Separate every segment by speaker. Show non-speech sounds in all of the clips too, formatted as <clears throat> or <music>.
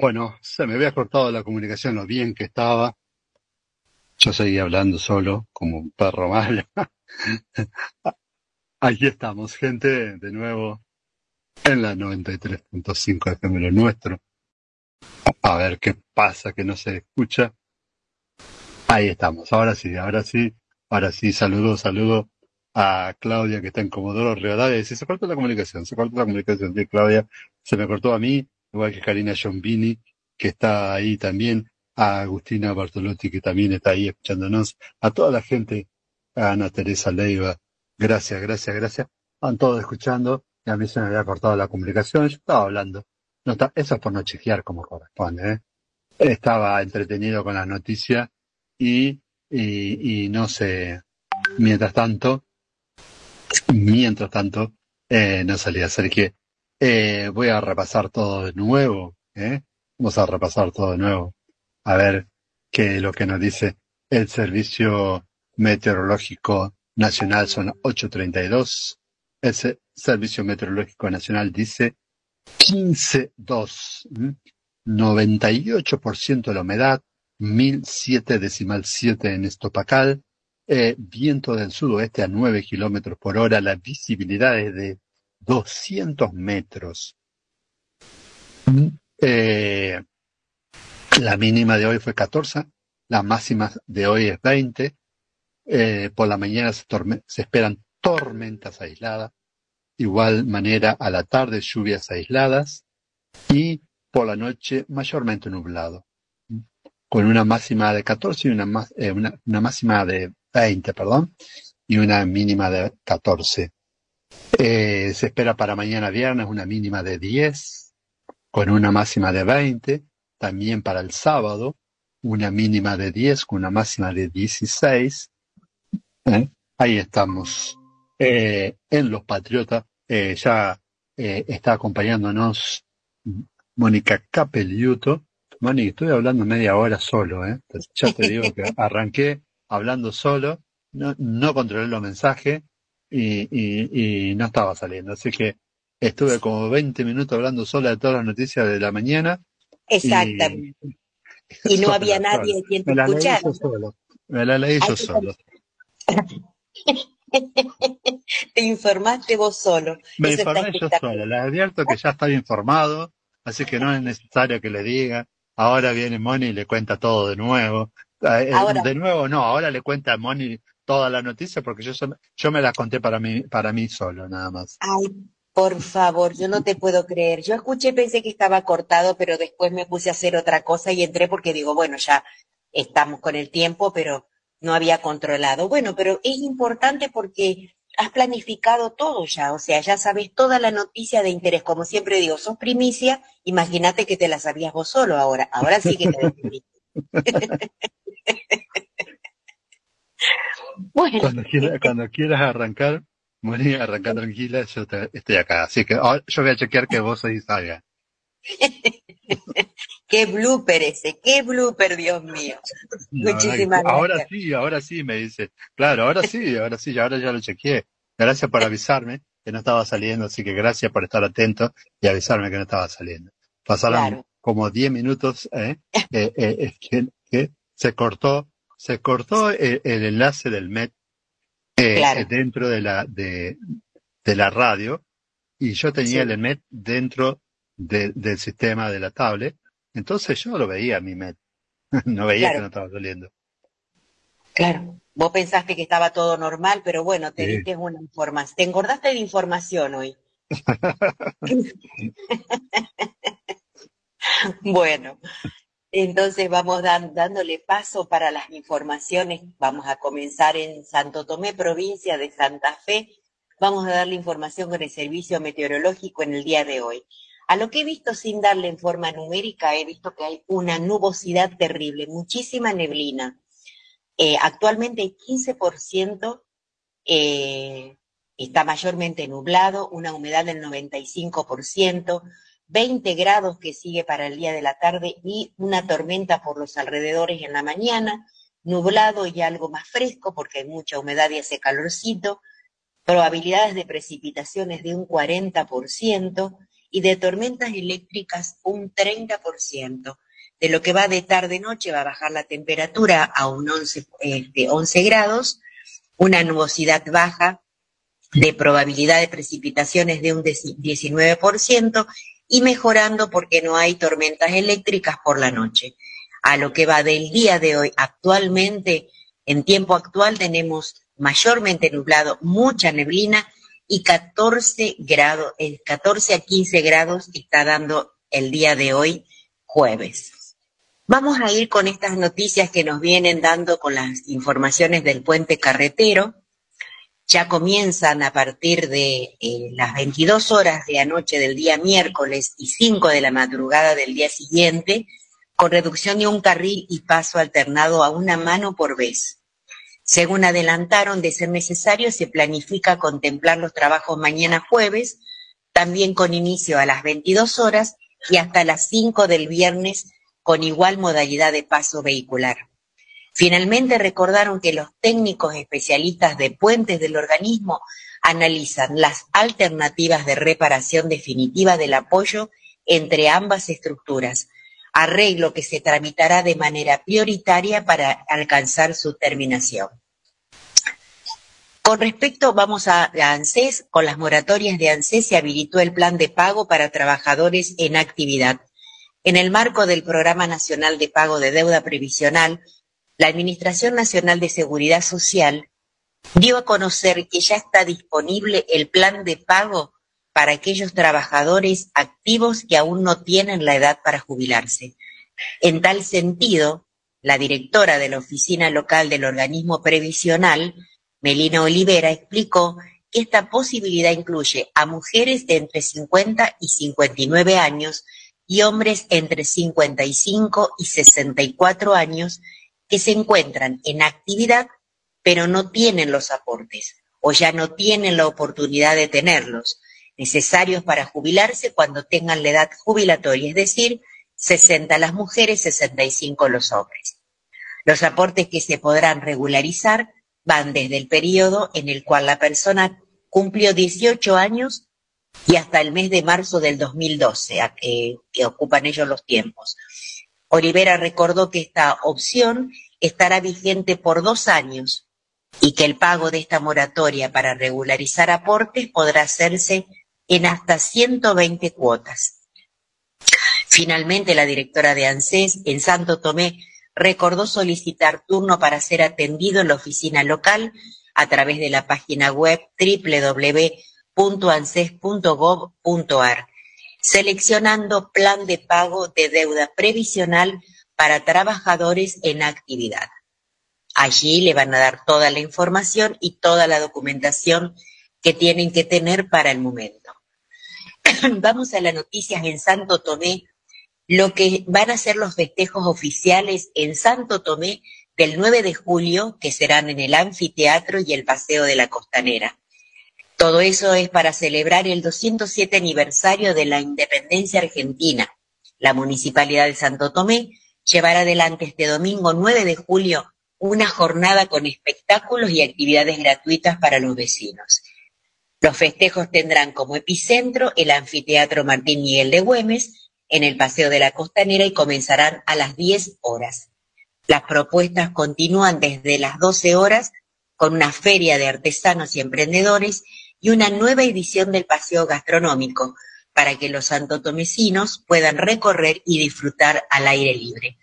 Speaker 1: Bueno, se me había cortado la comunicación, lo bien que estaba. Yo seguía hablando solo, como un perro malo. <laughs> Aquí estamos, gente, de nuevo en la 93.5 FM lo nuestro. A ver qué pasa, que no se escucha. Ahí estamos, ahora sí, ahora sí, ahora sí, saludo, saludo a Claudia que está en Comodoro Rivadavia. Dice, se cortó la comunicación, se cortó la comunicación. Sí, Claudia, se me cortó a mí, igual que Karina Giombini, que está ahí también, a Agustina Bartolotti, que también está ahí escuchándonos, a toda la gente, a Ana Teresa Leiva. Gracias, gracias, gracias. Van todos escuchando y a mí se me había cortado la comunicación. Yo estaba hablando. No, eso es por no chequear como corresponde. ¿eh? Estaba entretenido con las noticias y, y, y no sé, mientras tanto, mientras tanto, eh, no salía. Así que eh, voy a repasar todo de nuevo. ¿eh? Vamos a repasar todo de nuevo. A ver qué es lo que nos dice el Servicio Meteorológico Nacional. Son 8.32. El Servicio Meteorológico Nacional dice 15.2. 98% de la humedad. 1007 decimal 7 en estopacal. Eh, viento del sudoeste a 9 kilómetros por hora. La visibilidad es de 200 metros. Eh, la mínima de hoy fue 14, la máxima de hoy es 20. Eh, por la mañana se, se esperan tormentas aisladas. Igual manera a la tarde lluvias aisladas y por la noche mayormente nublado. Con una máxima de 14 y una, eh, una, una máxima de 20, perdón, y una mínima de 14. Eh, se espera para mañana viernes una mínima de 10, con una máxima de 20. También para el sábado, una mínima de 10 con una máxima de 16. ¿Eh? Ahí estamos. Eh, en Los Patriotas ya está acompañándonos Mónica Capelliuto. Mónica, estoy hablando media hora solo. ¿eh? Ya te digo que <laughs> arranqué hablando solo, no, no controlé los mensajes y, y, y no estaba saliendo. Así que estuve como 20 minutos hablando solo de todas las noticias de la mañana
Speaker 2: Exactamente. Y, no <laughs> había nadie quien te escuchara.
Speaker 1: Me la leí yo solo. <laughs>
Speaker 2: te informaste vos solo.
Speaker 1: Me informé yo solo. Les advierto que ya estoy informado, así que no es necesario que le diga. Ahora viene Moni y le cuenta todo de nuevo. Eh, ahora, de nuevo no, ahora le cuenta a Moni toda la noticia porque yo, yo me la conté para mí, para mí solo, nada más.
Speaker 2: Ay, por favor, yo no te puedo creer. Yo escuché, pensé que estaba cortado, pero después me puse a hacer otra cosa y entré porque digo, bueno, ya estamos con el tiempo, pero no había controlado. Bueno, pero es importante porque has planificado todo ya, o sea, ya sabes toda la noticia de interés. Como siempre digo, sos primicia, imagínate que te la sabías vos solo ahora. Ahora sí que te <laughs> <laughs>
Speaker 1: bueno. Cuando, cuando quieras arrancar, Moni, arranca tranquila, yo estoy acá. Así que yo voy a chequear que vos ahí salga. <laughs>
Speaker 2: qué blooper ese, qué blooper, Dios mío. Muchísimas gracias.
Speaker 1: Ahora sí, ahora sí, me dice. Claro, ahora sí, ahora sí, ahora ya lo chequeé. Gracias por avisarme que no estaba saliendo, así que gracias por estar atento y avisarme que no estaba saliendo. Pasaron como 10 minutos ¿eh? <laughs> eh, eh, que, que, se cortó, se cortó el, el enlace del MET eh, dentro de la, de, de, la radio y yo tenía el MET dentro de, del sistema de la tablet, entonces yo lo veía mi MET, <laughs> no veía que no estaba saliendo.
Speaker 2: Claro, vos pensaste que estaba todo normal, pero bueno, te diste una información, te engordaste de información hoy. <laughs> <laughs> bueno, entonces vamos dándole paso para las informaciones. Vamos a comenzar en Santo Tomé, provincia de Santa Fe. Vamos a darle información con el servicio meteorológico en el día de hoy. A lo que he visto sin darle en forma numérica, he visto que hay una nubosidad terrible, muchísima neblina. Eh, actualmente el 15% eh, está mayormente nublado, una humedad del 95%, 20 grados que sigue para el día de la tarde y una tormenta por los alrededores en la mañana, nublado y algo más fresco porque hay mucha humedad y hace calorcito, probabilidades de precipitaciones de un 40% y de tormentas eléctricas un 30%. De lo que va de tarde-noche va a bajar la temperatura a un 11, este, 11 grados, una nubosidad baja de probabilidad de precipitaciones de un 19% y mejorando porque no hay tormentas eléctricas por la noche. A lo que va del día de hoy, actualmente, en tiempo actual tenemos mayormente nublado, mucha neblina y 14 grados, 14 a 15 grados está dando el día de hoy, jueves. Vamos a ir con estas noticias que nos vienen dando con las informaciones del puente carretero. Ya comienzan a partir de eh, las 22 horas de anoche del día miércoles y 5 de la madrugada del día siguiente, con reducción de un carril y paso alternado a una mano por vez. Según adelantaron, de ser necesario, se planifica contemplar los trabajos mañana jueves, también con inicio a las 22 horas y hasta las 5 del viernes con igual modalidad de paso vehicular. Finalmente recordaron que los técnicos especialistas de puentes del organismo analizan las alternativas de reparación definitiva del apoyo entre ambas estructuras, arreglo que se tramitará de manera prioritaria para alcanzar su terminación. Con respecto, vamos a, ANSES, con las moratorias de ANSES se habilitó el plan de pago para trabajadores en actividad. En el marco del Programa Nacional de Pago de Deuda Previsional, la Administración Nacional de Seguridad Social dio a conocer que ya está disponible el plan de pago para aquellos trabajadores activos que aún no tienen la edad para jubilarse. En tal sentido, la directora de la Oficina Local del Organismo Previsional, Melina Olivera, explicó que esta posibilidad incluye a mujeres de entre 50 y 59 años y hombres entre 55 y 64 años que se encuentran en actividad pero no tienen los aportes o ya no tienen la oportunidad de tenerlos, necesarios para jubilarse cuando tengan la edad jubilatoria, es decir, 60 las mujeres, 65 los hombres. Los aportes que se podrán regularizar van desde el periodo en el cual la persona cumplió 18 años y hasta el mes de marzo del 2012, a que, que ocupan ellos los tiempos. Olivera recordó que esta opción estará vigente por dos años y que el pago de esta moratoria para regularizar aportes podrá hacerse en hasta 120 cuotas. Finalmente, la directora de ANSES en Santo Tomé recordó solicitar turno para ser atendido en la oficina local a través de la página web www.anses.gov.ar, seleccionando plan de pago de deuda previsional para trabajadores en actividad. Allí le van a dar toda la información y toda la documentación que tienen que tener para el momento. <clears throat> Vamos a las noticias en Santo Tomé lo que van a ser los festejos oficiales en Santo Tomé del 9 de julio, que serán en el anfiteatro y el Paseo de la Costanera. Todo eso es para celebrar el 207 aniversario de la independencia argentina. La Municipalidad de Santo Tomé llevará adelante este domingo 9 de julio una jornada con espectáculos y actividades gratuitas para los vecinos. Los festejos tendrán como epicentro el anfiteatro Martín Miguel de Güemes, en el Paseo de la Costanera y comenzarán a las 10 horas. Las propuestas continúan desde las 12 horas con una feria de artesanos y emprendedores y una nueva edición del Paseo Gastronómico para que los santotomecinos puedan recorrer y disfrutar al aire libre.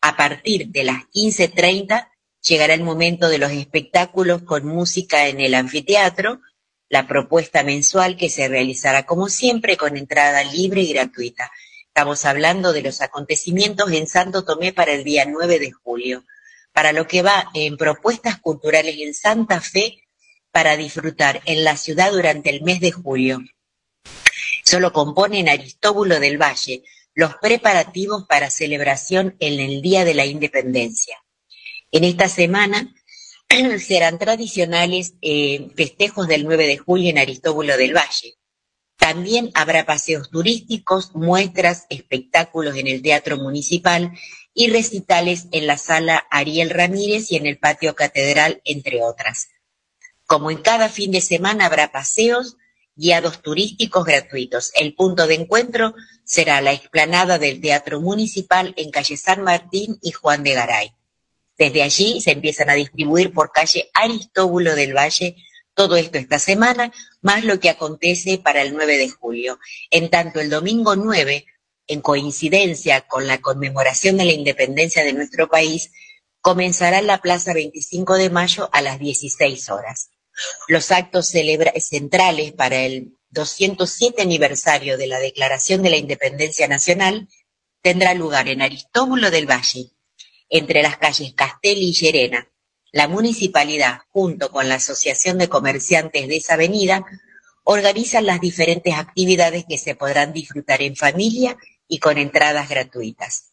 Speaker 2: A partir de las 15.30 llegará el momento de los espectáculos con música en el anfiteatro, la propuesta mensual que se realizará como siempre con entrada libre y gratuita. Estamos hablando de los acontecimientos en Santo Tomé para el día 9 de julio, para lo que va en propuestas culturales en Santa Fe para disfrutar en la ciudad durante el mes de julio. Solo componen Aristóbulo del Valle los preparativos para celebración en el Día de la Independencia. En esta semana <clears throat> serán tradicionales eh, festejos del 9 de julio en Aristóbulo del Valle. También habrá paseos turísticos, muestras, espectáculos en el Teatro Municipal y recitales en la sala Ariel Ramírez y en el Patio Catedral, entre otras. Como en cada fin de semana habrá paseos guiados turísticos gratuitos. El punto de encuentro será la explanada del Teatro Municipal en calle San Martín y Juan de Garay. Desde allí se empiezan a distribuir por calle Aristóbulo del Valle todo esto esta semana, más lo que acontece para el 9 de julio. En tanto, el domingo 9, en coincidencia con la conmemoración de la independencia de nuestro país, comenzará en la Plaza 25 de Mayo a las 16 horas. Los actos centrales para el 207 aniversario de la Declaración de la Independencia Nacional tendrá lugar en Aristóbulo del Valle, entre las calles Castelli y Llerena. La municipalidad, junto con la Asociación de Comerciantes de esa avenida, organizan las diferentes actividades que se podrán disfrutar en familia y con entradas gratuitas.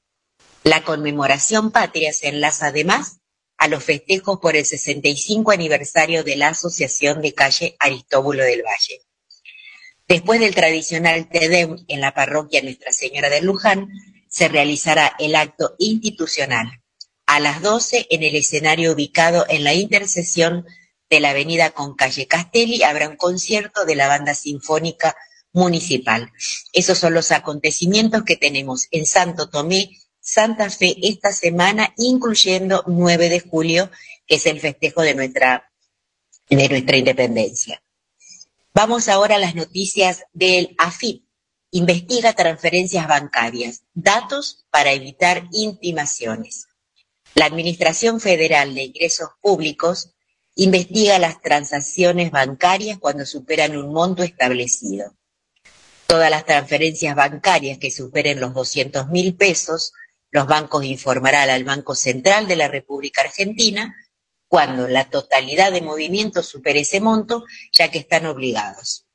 Speaker 2: La conmemoración patria se enlaza además a los festejos por el 65 aniversario de la Asociación de Calle Aristóbulo del Valle. Después del tradicional TEDEM en la parroquia Nuestra Señora de Luján, se realizará el acto institucional a las 12 en el escenario ubicado en la intersección de la avenida con calle Castelli habrá un concierto de la banda sinfónica municipal. Esos son los acontecimientos que tenemos en Santo Tomé, Santa Fe esta semana, incluyendo 9 de julio, que es el festejo de nuestra, de nuestra independencia. Vamos ahora a las noticias del AFIP. Investiga transferencias bancarias, datos para evitar intimaciones. La Administración Federal de Ingresos Públicos investiga las transacciones bancarias cuando superan un monto establecido. Todas las transferencias bancarias que superen los 200 mil pesos, los bancos informarán al Banco Central de la República Argentina cuando la totalidad de movimientos supere ese monto, ya que están obligados.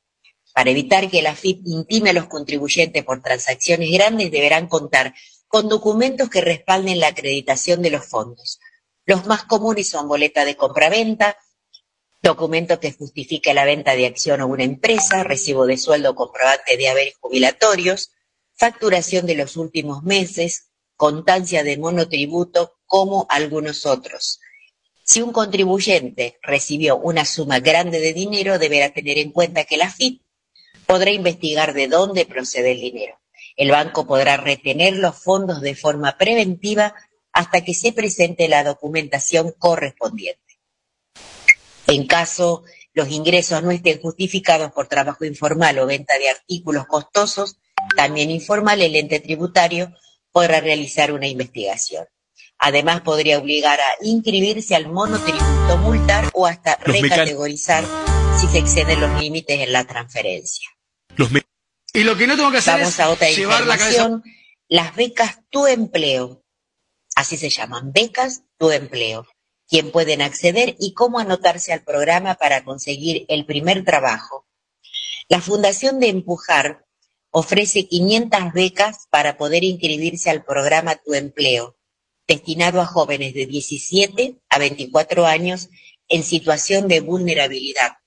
Speaker 2: Para evitar que la FIP intime a los contribuyentes por transacciones grandes, deberán contar con documentos que respalden la acreditación de los fondos. Los más comunes son boleta de compraventa, documento que justifique la venta de acción a una empresa, recibo de sueldo comprobante de haberes jubilatorios, facturación de los últimos meses, constancia de monotributo, como algunos otros. Si un contribuyente recibió una suma grande de dinero, deberá tener en cuenta que la FIP podrá investigar de dónde procede el dinero. El banco podrá retener los fondos de forma preventiva hasta que se presente la documentación correspondiente. En caso los ingresos no estén justificados por trabajo informal o venta de artículos costosos, también informal, el ente tributario podrá realizar una investigación. Además, podría obligar a inscribirse al monotributo, multar o hasta recategorizar si se exceden los límites en la transferencia.
Speaker 3: Y lo que no tengo que hacer
Speaker 2: Vamos
Speaker 3: es
Speaker 2: a otra
Speaker 3: llevar la cabeza.
Speaker 2: información. Las becas Tu Empleo, así se llaman, becas Tu Empleo. Quién pueden acceder y cómo anotarse al programa para conseguir el primer trabajo. La Fundación de Empujar ofrece 500 becas para poder inscribirse al programa Tu Empleo, destinado a jóvenes de 17 a 24 años en situación de vulnerabilidad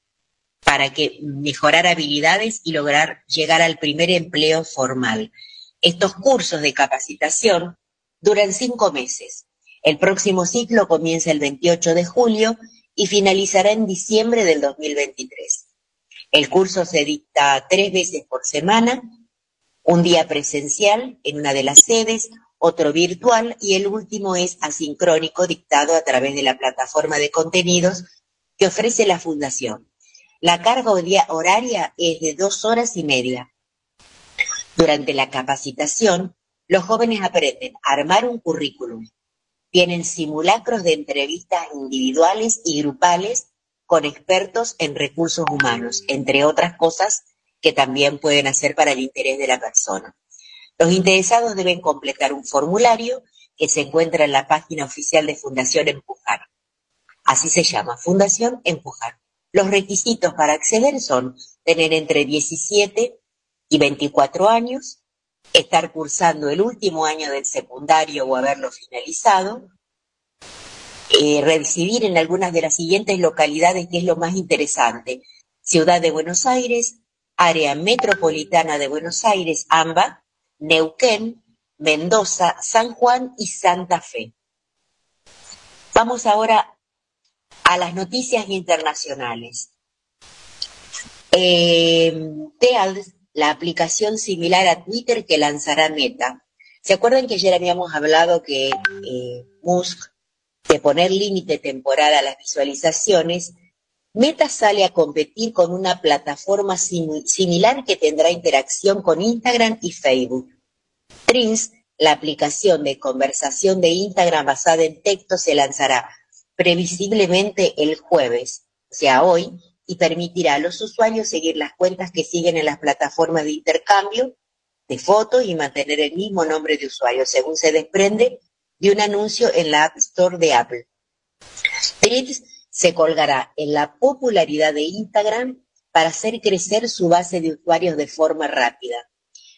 Speaker 2: para que mejorar habilidades y lograr llegar al primer empleo formal. Estos cursos de capacitación duran cinco meses. El próximo ciclo comienza el 28 de julio y finalizará en diciembre del 2023. El curso se dicta tres veces por semana, un día presencial en una de las sedes, otro virtual y el último es asincrónico dictado a través de la plataforma de contenidos que ofrece la Fundación. La carga horaria es de dos horas y media. Durante la capacitación, los jóvenes aprenden a armar un currículum. Tienen simulacros de entrevistas individuales y grupales con expertos en recursos humanos, entre otras cosas que también pueden hacer para el interés de la persona. Los interesados deben completar un formulario que se encuentra en la página oficial de Fundación Empujar. Así se llama, Fundación Empujar. Los requisitos para acceder son tener entre 17 y 24 años, estar cursando el último año del secundario o haberlo finalizado, eh, residir en algunas de las siguientes localidades, que es lo más interesante. Ciudad de Buenos Aires, Área Metropolitana de Buenos Aires, AMBA, Neuquén, Mendoza, San Juan y Santa Fe. Vamos ahora a las noticias internacionales. Eh, Teals, la aplicación similar a Twitter que lanzará Meta. ¿Se acuerdan que ayer habíamos hablado que eh, Musk, de poner límite temporal a las visualizaciones, Meta sale a competir con una plataforma sim similar que tendrá interacción con Instagram y Facebook. Trins, la aplicación de conversación de Instagram basada en texto, se lanzará previsiblemente el jueves, o sea, hoy, y permitirá a los usuarios seguir las cuentas que siguen en las plataformas de intercambio de fotos y mantener el mismo nombre de usuario, según se desprende de un anuncio en la App Store de Apple. Threads se colgará en la popularidad de Instagram para hacer crecer su base de usuarios de forma rápida.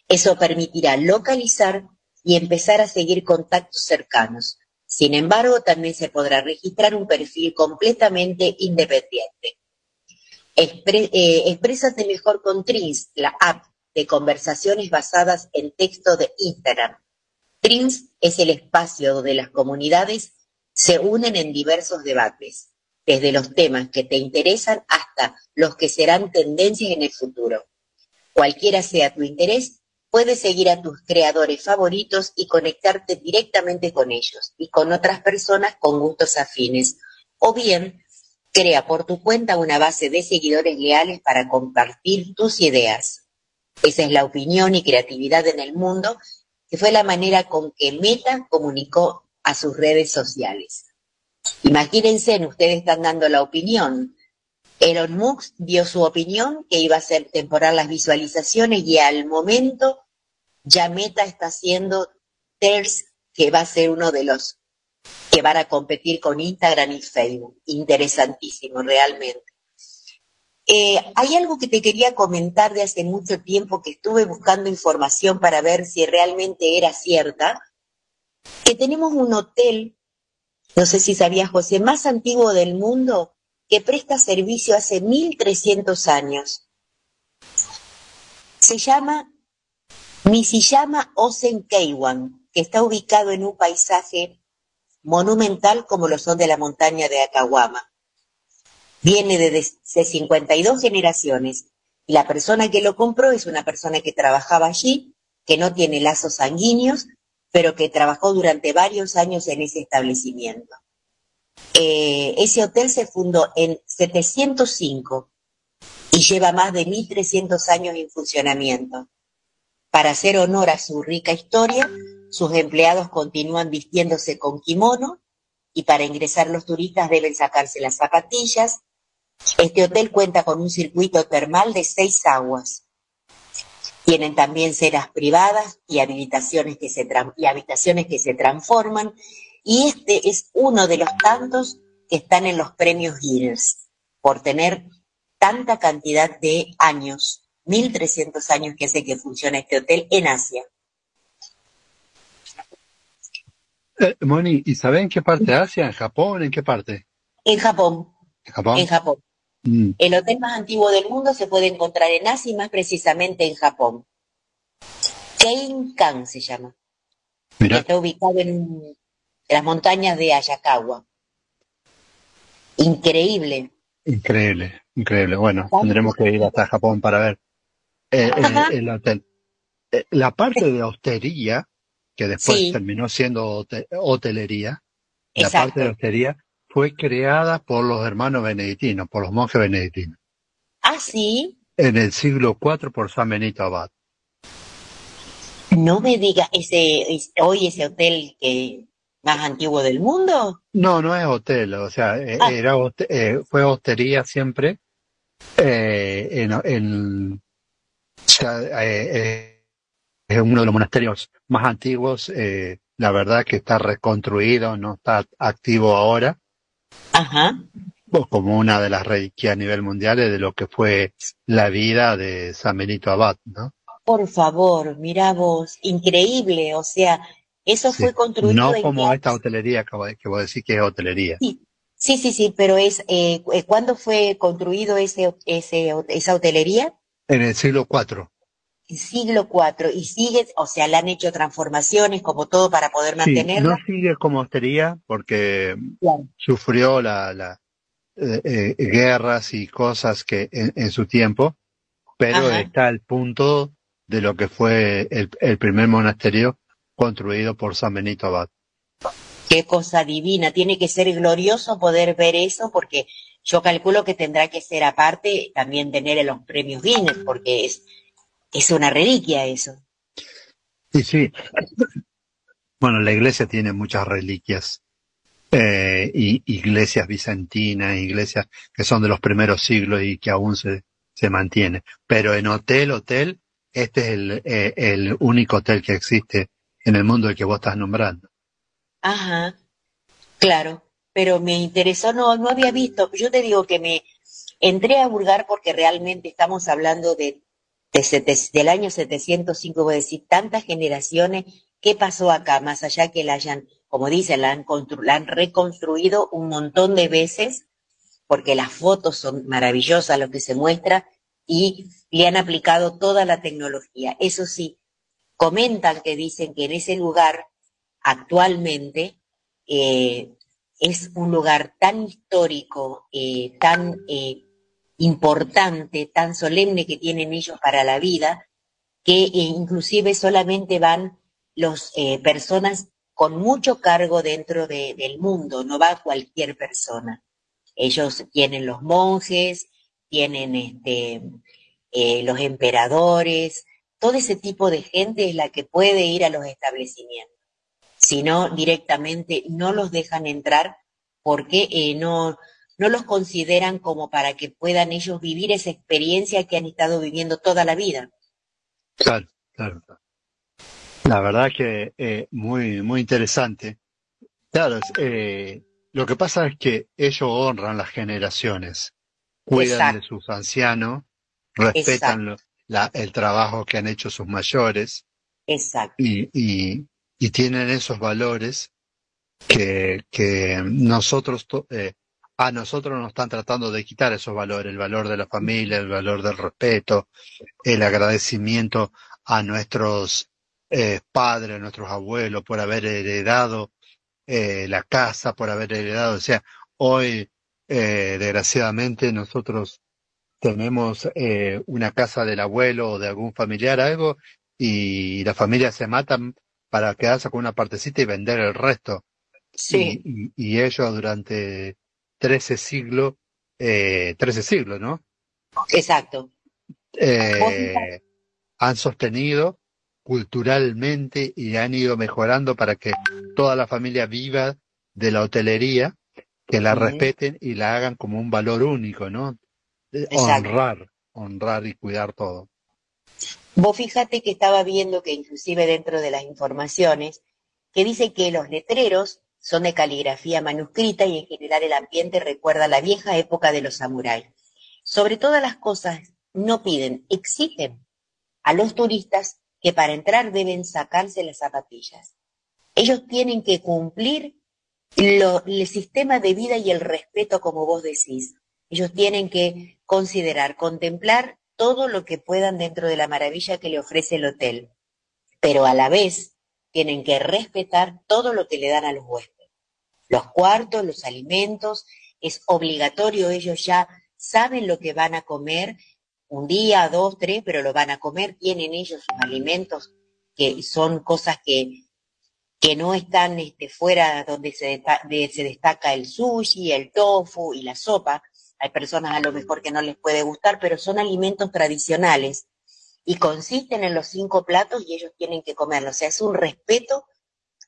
Speaker 2: Eso permitirá localizar y empezar a seguir contactos cercanos. Sin embargo, también se podrá registrar un perfil completamente independiente. Expre eh, exprésate mejor con Trins, la app de conversaciones basadas en texto de Instagram. Trins es el espacio donde las comunidades se unen en diversos debates desde los temas que te interesan hasta los que serán tendencias en el futuro. Cualquiera sea tu interés, puedes seguir a tus creadores favoritos y conectarte directamente con ellos y con otras personas con gustos afines. O bien, crea por tu cuenta una base de seguidores leales para compartir tus ideas. Esa es la opinión y creatividad en el mundo, que fue la manera con que Meta comunicó a sus redes sociales. Imagínense, ustedes están dando la opinión. Elon Musk dio su opinión que iba a ser temporal las visualizaciones y al momento ya Meta está haciendo TERS, que va a ser uno de los que van a competir con Instagram y Facebook. Interesantísimo, realmente. Eh, hay algo que te quería comentar de hace mucho tiempo que estuve buscando información para ver si realmente era cierta, que tenemos un hotel no sé si sabías, José, más antiguo del mundo que presta servicio hace 1300 años. Se llama Misiyama Osen Keiwan, que está ubicado en un paisaje monumental como lo son de la montaña de Akawama. Viene de 52 generaciones y la persona que lo compró es una persona que trabajaba allí, que no tiene lazos sanguíneos, pero que trabajó durante varios años en ese establecimiento. Eh, ese hotel se fundó en 705 y lleva más de 1.300 años en funcionamiento. Para hacer honor a su rica historia, sus empleados continúan vistiéndose con kimono y para ingresar los turistas deben sacarse las zapatillas. Este hotel cuenta con un circuito termal de seis aguas tienen también ceras privadas y habitaciones que se, y habitaciones que se transforman. Y este es uno de los tantos que están en los premios Guinness por tener tanta cantidad de años, 1300 años que hace que funciona este hotel en Asia.
Speaker 1: Eh, Moni, ¿y saben en qué parte de Asia? ¿En Japón? ¿En qué parte?
Speaker 2: En Japón.
Speaker 1: ¿En Japón?
Speaker 2: En Japón. Mm. El hotel más antiguo del mundo se puede encontrar en Asia y más precisamente en Japón. Keinkan se llama. Está ubicado en las montañas de Ayakawa. Increíble.
Speaker 1: Increíble, increíble. Bueno, tendremos que ir hasta Japón para ver eh, el, hotel. Eh, la parte de hostería, que después terminó siendo hotelería, la parte de hostería fue creada por los hermanos benedictinos, por los monjes benedictinos.
Speaker 2: ¿Ah, sí?
Speaker 1: En el siglo IV por San Benito Abad.
Speaker 2: No me diga, ese, hoy ese hotel que más antiguo del mundo.
Speaker 1: No, no es hotel, o sea, eh, ah. era eh, fue hostería siempre. Eh, en, en es uno de los monasterios más antiguos. la verdad que está reconstruido, no está activo ahora.
Speaker 2: Ajá.
Speaker 1: como una de las reliquias a nivel mundial de lo que fue la vida de San Benito Abad, ¿no?
Speaker 2: Por favor, mira vos, increíble, o sea, eso fue construido.
Speaker 1: No como esta hotelería que vos decís que es hotelería.
Speaker 2: Sí, sí, sí, sí pero es, eh, eh, ¿cuándo fue construido ese, ese, esa hotelería?
Speaker 1: En el siglo IV.
Speaker 2: Siglo IV, y sigue, o sea, le han hecho transformaciones como todo para poder mantenerlo.
Speaker 1: no sigue como hostería porque sufrió la, la eh, guerras y cosas que en, su tiempo pero
Speaker 2: Ajá.
Speaker 1: está al punto de lo que fue el, el primer monasterio construido por San Benito Abad.
Speaker 2: Qué cosa divina. Tiene que ser glorioso poder ver eso porque yo calculo que tendrá que ser aparte también tener los premios Guinness porque es, es una reliquia eso.
Speaker 1: Sí, sí. Bueno, la iglesia tiene muchas reliquias. Eh, y iglesias bizantinas, iglesias que son de los primeros siglos y que aún se, se mantiene. Pero en hotel, hotel, este es el, eh, el único hotel que existe en el mundo del que vos estás nombrando.
Speaker 2: Ajá, claro. Pero me interesó, no, no había visto. Yo te digo que me entré a burgar porque realmente estamos hablando de, de sete- del año 705, voy a decir, tantas generaciones. ¿Qué pasó acá? Más allá que la hayan, como dicen, la han, la han reconstruido un montón de veces, porque las fotos son maravillosas lo que se muestra, y le han aplicado toda la tecnología. Eso sí, comentan que dicen que en ese lugar actualmente eh, es un lugar tan histórico, eh, tan eh, importante, tan solemne que tienen ellos para la vida, que inclusive solamente van los eh, personas con mucho cargo dentro de- del mundo, no va cualquier persona. Ellos tienen los monjes, tienen este, eh, los emperadores, todo ese tipo de gente es la que puede ir a los establecimientos. Si no, directamente no los dejan entrar porque eh, no, no los consideran como para que puedan ellos vivir esa experiencia que han estado viviendo toda la vida.
Speaker 1: Claro, claro. La verdad que eh, muy, muy interesante. Claro, eh, lo que pasa es que ellos honran las generaciones, cuidan de sus ancianos, respetan
Speaker 2: exacto,
Speaker 1: lo- la- el trabajo que han hecho sus mayores
Speaker 2: exacto.
Speaker 1: y, y, y tienen esos valores que, que nosotros, eh, a nosotros nos están tratando de quitar esos valores, el valor de la familia, el valor del respeto, el agradecimiento a nuestros eh, padres, a nuestros abuelos por haber heredado eh, la casa, por haber heredado, o sea, hoy eh, desgraciadamente nosotros tenemos eh, una casa del abuelo o de algún familiar, algo, y la familia se matan para quedarse con una partecita y vender el resto.
Speaker 2: Sí,
Speaker 1: Y, y, y ellos durante 13 siglos, eh, 13 siglos, ¿no?
Speaker 2: exacto.
Speaker 1: Eh, han sostenido culturalmente y han ido mejorando para que toda la familia viva de la hotelería, que la respeten y la hagan como un valor único, ¿no? Eh,
Speaker 2: exacto.
Speaker 1: honrar, honrar y cuidar todo.
Speaker 2: Vos fíjate que estaba viendo que inclusive dentro de las informaciones, que dice que los letreros son de caligrafía manuscrita y en general el ambiente recuerda la vieja época de los samuráis. Sobre todas las cosas, no piden, exigen a los turistas que para entrar deben sacarse las zapatillas. Ellos tienen que cumplir lo- el sistema de vida y el respeto, como vos decís. Ellos tienen que considerar, contemplar todo lo que puedan dentro de la maravilla que le ofrece el hotel, pero a la vez tienen que respetar todo lo que le dan a los huéspedes. Los cuartos, los alimentos, es obligatorio, ellos ya saben lo que van a comer, un día, dos, tres, pero lo van a comer, tienen ellos sus alimentos, que son cosas que, que no están este, fuera donde se, se destaca el sushi, el tofu y la sopa. Hay personas a lo mejor que no les puede gustar, pero son alimentos tradicionales y consisten en los cinco platos y ellos tienen que comerlos. O sea, es un respeto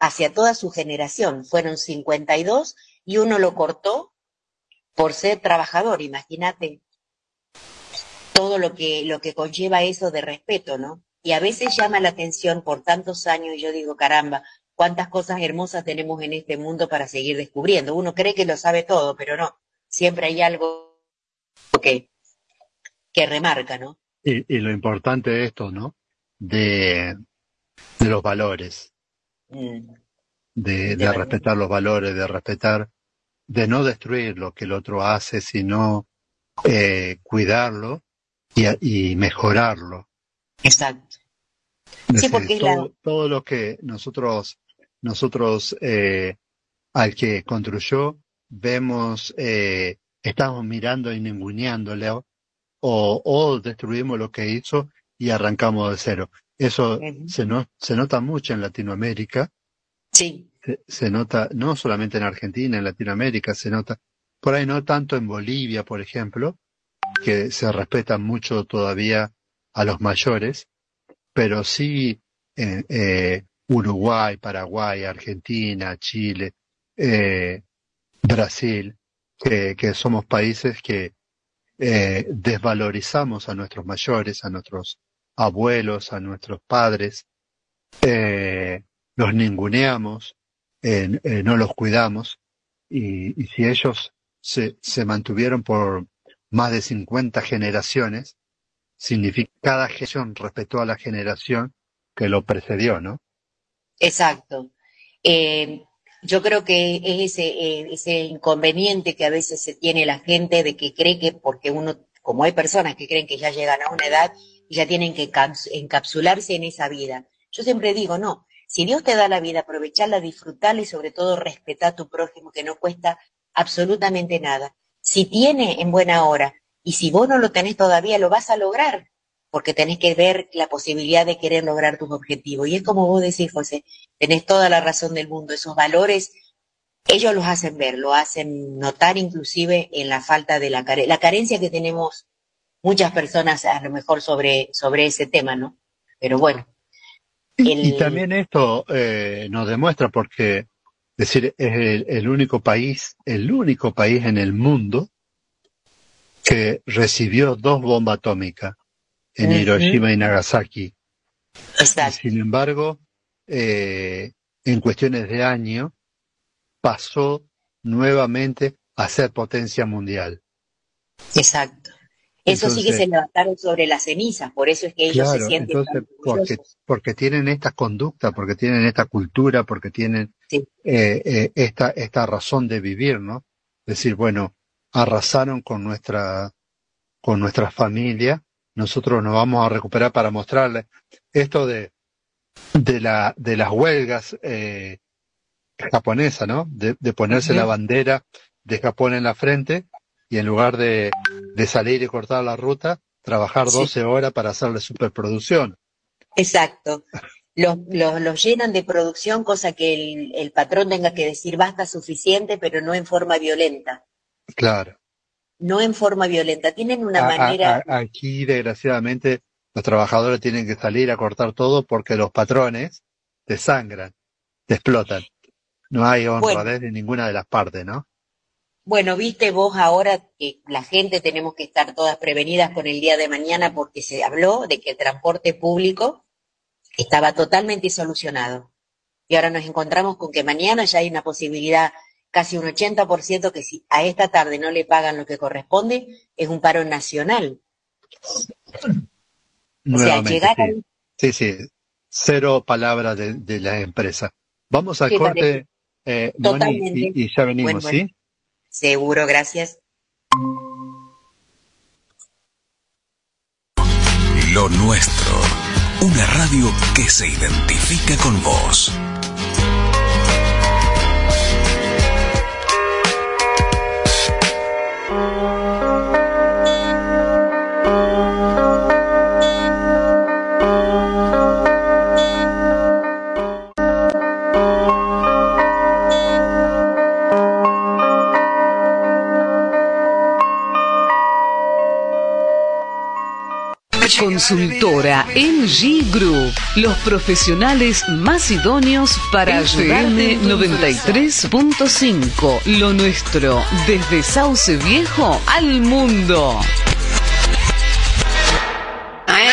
Speaker 2: hacia toda su generación. Fueron 52 y uno lo cortó por ser trabajador, imagínate todo lo que, lo que conlleva eso de respeto, ¿no? Y a veces llama la atención por tantos años y yo digo, caramba, cuántas cosas hermosas tenemos en este mundo para seguir descubriendo. Uno cree que lo sabe todo, pero no. Siempre hay algo que, que remarca, ¿no?
Speaker 1: Y, y lo importante de esto, ¿no? De, de los valores,
Speaker 2: Mm,
Speaker 1: de,
Speaker 2: de
Speaker 1: respetar los valores, de respetar, de no destruir lo que el otro hace, sino eh, cuidarlo y, y mejorarlo.
Speaker 2: Exacto. Sí, porque la...
Speaker 1: todo, todo lo que nosotros, nosotros eh, al que construyó, vemos, eh, estamos mirando y ninguneándole o, o destruimos lo que hizo y arrancamos de cero. Eso se, no, se nota mucho en Latinoamérica,
Speaker 2: Sí,
Speaker 1: se, se nota no solamente en Argentina, en Latinoamérica, se nota. Por ahí no tanto en Bolivia, por ejemplo, que se respeta mucho todavía a los mayores, pero sí en eh, Uruguay, Paraguay, Argentina, Chile, eh, Brasil, que, que somos países que eh, desvalorizamos a nuestros mayores, a nuestros abuelos, a nuestros padres, eh, los ninguneamos, eh, eh, no los cuidamos, y, si ellos se, se mantuvieron por más de 50 generaciones, significa cada generación respetó a la generación que lo precedió, ¿no?
Speaker 2: exacto. Yo creo que es ese, eh, ese inconveniente que a veces se tiene la gente de que cree que porque uno, como hay personas que creen que ya llegan a una edad y ya tienen que caps- encapsularse en esa vida. Yo siempre digo, no, si Dios te da la vida, aprovecharla, disfrutarla y sobre todo respetar a tu prójimo que no cuesta absolutamente nada. Si tiene en buena hora y si vos no lo tenés todavía, lo vas a lograr porque tenés que ver la posibilidad de querer lograr tus objetivos. Y es como vos decís, José, tenés toda la razón del mundo. Esos valores, ellos los hacen ver, lo hacen notar inclusive en la falta de la, care la carencia que tenemos muchas personas a lo mejor sobre, sobre ese tema, ¿no? Pero bueno.
Speaker 1: Y,
Speaker 2: El-
Speaker 1: y también esto eh, nos demuestra porque, es decir, es el, el único país, el único país en el mundo que recibió dos bombas atómicas en. Hiroshima y Nagasaki.
Speaker 2: Exacto,
Speaker 1: sin embargo, eh, en cuestiones de año, pasó nuevamente a ser potencia mundial.
Speaker 2: exacto. Eso sí que se levantaron sobre las cenizas, por eso es que ellos se sienten
Speaker 1: entonces, porque, porque tienen esta conducta, porque tienen esta cultura, porque tienen
Speaker 2: Sí.
Speaker 1: eh, eh, esta, esta razón de vivir, ¿no? Decir, bueno, arrasaron con nuestra, con nuestra familia, nosotros nos vamos a recuperar para mostrarle esto de, de la, de las huelgas, eh, japonesa, ¿no? De, de ponerse la bandera de Japón en la frente y en lugar de, de salir y cortar la ruta, trabajar
Speaker 2: Sí.
Speaker 1: 12 horas para hacerle superproducción.
Speaker 2: Exacto. Los, los, los llenan de producción, cosa que el, el patrón tenga que decir basta suficiente, pero no en forma violenta.
Speaker 1: Claro.
Speaker 2: No en forma violenta. Tienen una
Speaker 1: A-
Speaker 2: manera.
Speaker 1: a- aquí, desgraciadamente, los trabajadores tienen que salir a cortar todo porque los patrones te sangran, te explotan. No hay honradez de ninguna de las partes, ¿no?
Speaker 2: Bueno, viste vos ahora que la gente tenemos que estar todas prevenidas con el día de mañana porque se habló de que el transporte público estaba totalmente solucionado. Y ahora nos encontramos con que mañana ya hay una posibilidad, casi un 80%, que si a esta tarde no le pagan lo que corresponde, es un paro nacional. O sea,
Speaker 1: Nuevamente,
Speaker 2: llegar a
Speaker 1: sí. sí, sí. Cero palabras de, de la empresa. Vamos al
Speaker 2: ¿Qué
Speaker 1: corte, eh, Moni, y, y ya venimos,
Speaker 2: Bueno, bueno.
Speaker 1: ¿sí?
Speaker 2: Seguro, gracias.
Speaker 4: Lo nuestro. Una radio que se identifica con vos.
Speaker 5: Consultora MG Group, los profesionales más idóneos para ayudarte 93.5, lo nuestro, desde Sauce Viejo al mundo.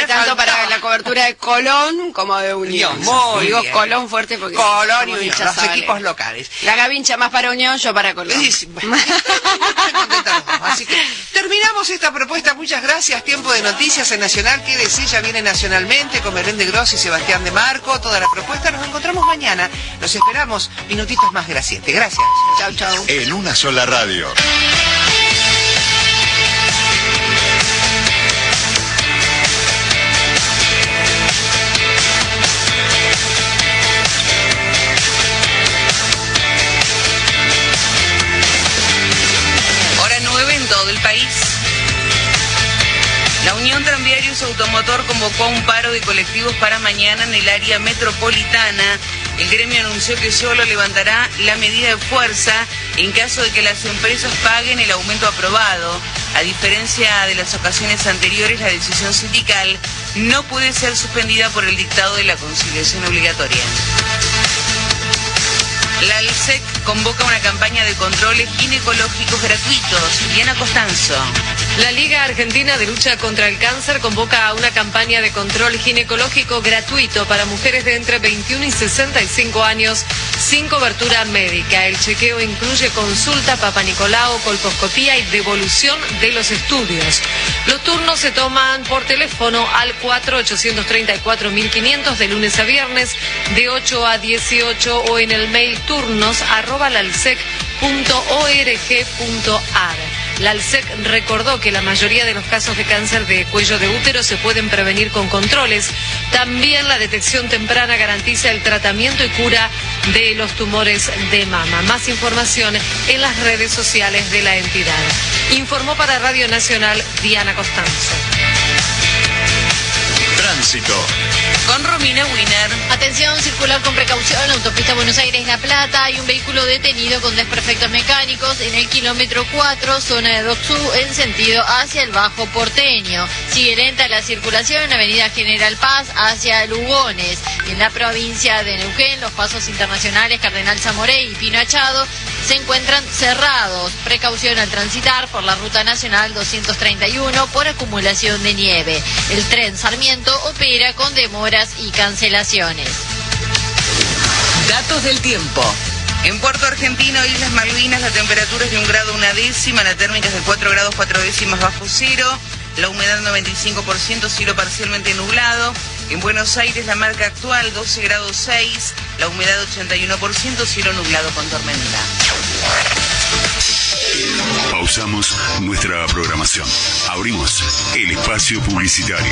Speaker 6: Tanto para la cobertura de Colón como de Unión.
Speaker 7: Muy
Speaker 6: Digo
Speaker 7: bien.
Speaker 6: Colón fuerte porque
Speaker 7: Colón y Unión, los equipos locales.
Speaker 6: La Gavincha más para Unión, yo para Colón.
Speaker 7: Sí, sí. <laughs> Así que terminamos esta propuesta. Muchas gracias. Tiempo de noticias en Nacional. Quédese, ya viene nacionalmente con Belén de Gross y Sebastián de Marco. Toda la propuesta. Nos encontramos mañana. Los esperamos. Minutitos más de las 7. Gracias.
Speaker 6: Chau, chau.
Speaker 4: En una sola radio.
Speaker 8: Automotor convocó a un paro de colectivos para mañana en el área metropolitana. El gremio anunció que solo levantará la medida de fuerza en caso de que las empresas paguen el aumento aprobado. A diferencia de las ocasiones anteriores, la decisión sindical no puede ser suspendida por el dictado de la conciliación obligatoria. La ALSEC convoca una campaña de controles ginecológicos gratuitos. Diana Costanzo.
Speaker 9: La Liga Argentina de Lucha contra el Cáncer convoca a una campaña de control ginecológico gratuito para mujeres de entre 21 y 65 años sin cobertura médica. El chequeo incluye consulta, papanicolao, colposcopía y devolución de los estudios. Los turnos se toman por teléfono al 4-834-1500 de lunes a viernes de 8 a 18 o en el mail turnos. La ALSEC recordó que la mayoría de los casos de cáncer de cuello de útero se pueden prevenir con controles. También la detección temprana garantiza el tratamiento y cura de los tumores de mama. Más información en las redes sociales de la entidad. Informó para Radio Nacional Diana Costanzo.
Speaker 4: Tránsito.
Speaker 8: Con Romina Wiener.
Speaker 10: Atención, circular con precaución, autopista Buenos Aires-La Plata, hay un vehículo detenido con desperfectos mecánicos en el kilómetro 4, zona de Doxú, en sentido hacia el Bajo Porteño. Sigue lenta la circulación en Avenida General Paz hacia Lugones. En la provincia de Neuquén, los pasos internacionales Cardenal Zamoré y Pino Achado se encuentran cerrados. Precaución al transitar por la ruta nacional 231 por acumulación de nieve. El tren Sarmiento opera con demoras y cancelaciones.
Speaker 8: Datos del tiempo. En Puerto Argentino, Islas Malvinas, la temperatura es de un grado una décima, la térmica es de 4 grados 4 décimas bajo cero, la humedad 95%, cielo parcialmente nublado. En Buenos Aires, la marca actual 12 grados 6, la humedad 81%, cielo nublado con tormenta.
Speaker 4: Pausamos nuestra programación. Abrimos el espacio publicitario.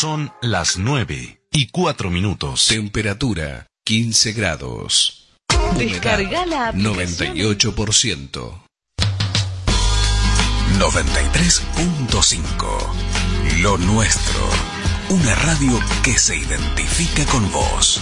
Speaker 4: Son las 9 y 4 minutos. Temperatura 15 grados.
Speaker 5: Descarga la aplicación.
Speaker 4: 98%. 93.5. Lo nuestro. Una radio que se identifica con vos.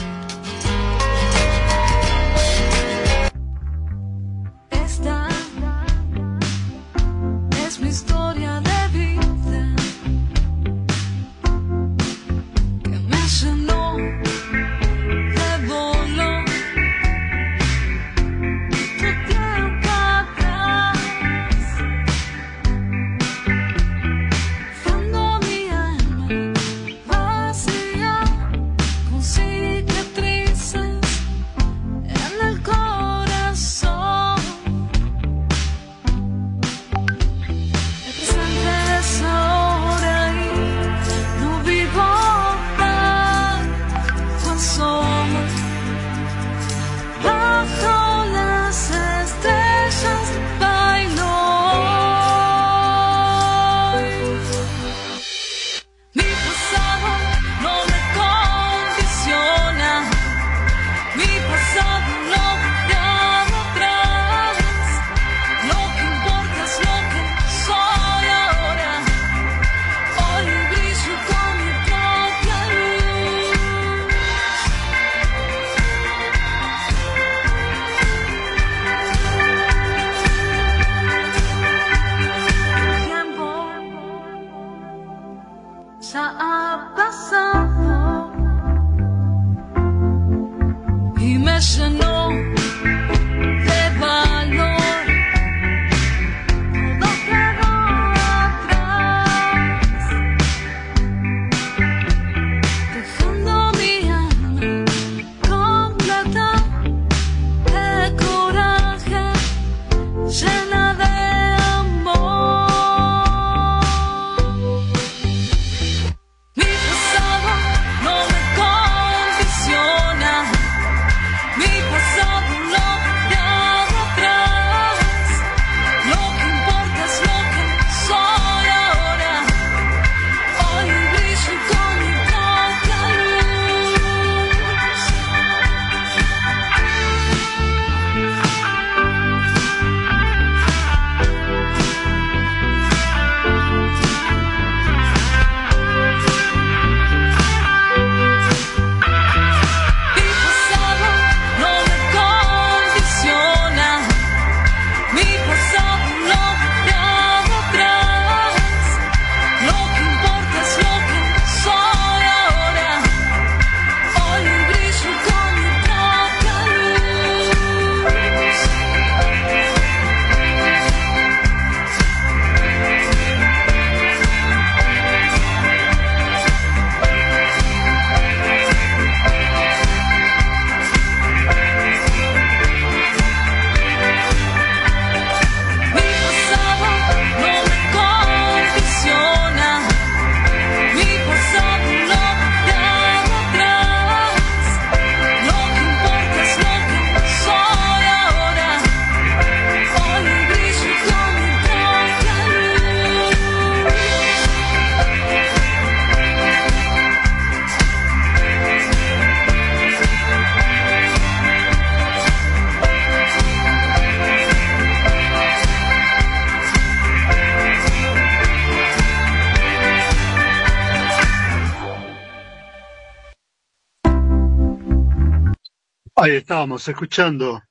Speaker 1: Estábamos escuchando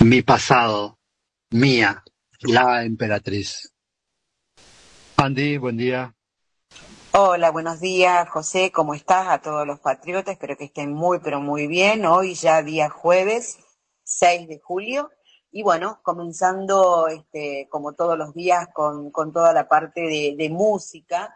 Speaker 1: mi pasado, mía, la emperatriz. Andy, buen día.
Speaker 11: Hola, buenos días, José, ¿cómo estás? A todos los patriotas, espero que estén muy, pero muy bien. Hoy ya día jueves, 6 de julio. Y bueno, comenzando este, como todos los días con, con toda la parte de música.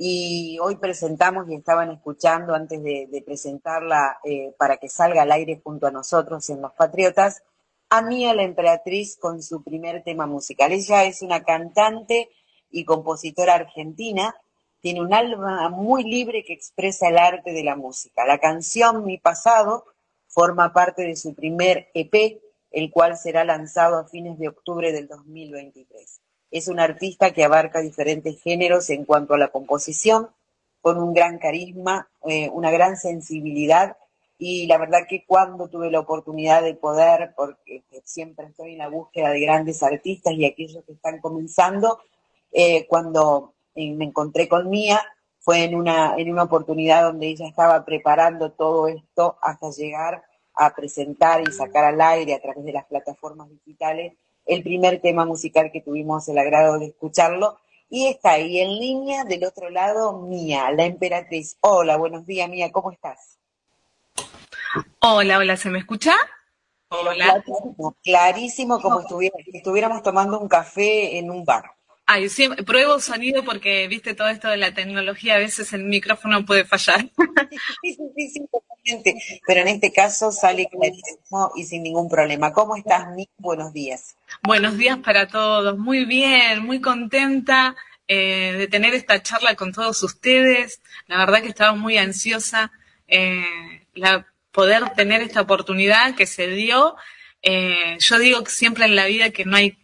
Speaker 11: Y hoy presentamos y estaban escuchando antes de, presentarla eh, para que salga al aire junto a nosotros en Los Patriotas, a Mía la Emperatriz con su primer tema musical. Ella es una cantante y compositora argentina, tiene un alma muy libre que expresa el arte de la música. La canción Mi Pasado forma parte de su primer EP, el cual será lanzado a fines de octubre del 2023. Es una artista que abarca diferentes géneros en cuanto a la composición, con un gran carisma, eh, una gran sensibilidad y la verdad que cuando tuve la oportunidad de poder, porque siempre estoy en la búsqueda de grandes artistas y aquellos que están comenzando, eh, cuando eh, me encontré con Mía, fue en una, en una oportunidad donde ella estaba preparando todo esto hasta llegar a presentar y sacar al aire a través de las plataformas digitales el primer tema musical que tuvimos el agrado de escucharlo. Y está ahí en línea del otro lado Mía, la emperatriz. Hola, buenos días Mía, ¿cómo estás?
Speaker 12: Hola, hola, ¿se me escucha? Hola.
Speaker 11: Clarísimo, clarísimo como estuviera- estuviéramos tomando un café en un bar.
Speaker 12: Ay, sí, pruebo sonido porque, viste, todo esto de la tecnología, a veces el micrófono puede fallar. <laughs>
Speaker 11: Sí, sí, sí, Pero en este caso sale clarísimo y sin ningún problema. ¿Cómo estás, Mía? Buenos días.
Speaker 12: Buenos días para todos. Muy bien, muy contenta eh, de tener esta charla con todos ustedes. La verdad que estaba muy ansiosa eh, la, poder tener esta oportunidad que se dio. Eh, yo digo siempre en la vida que no hay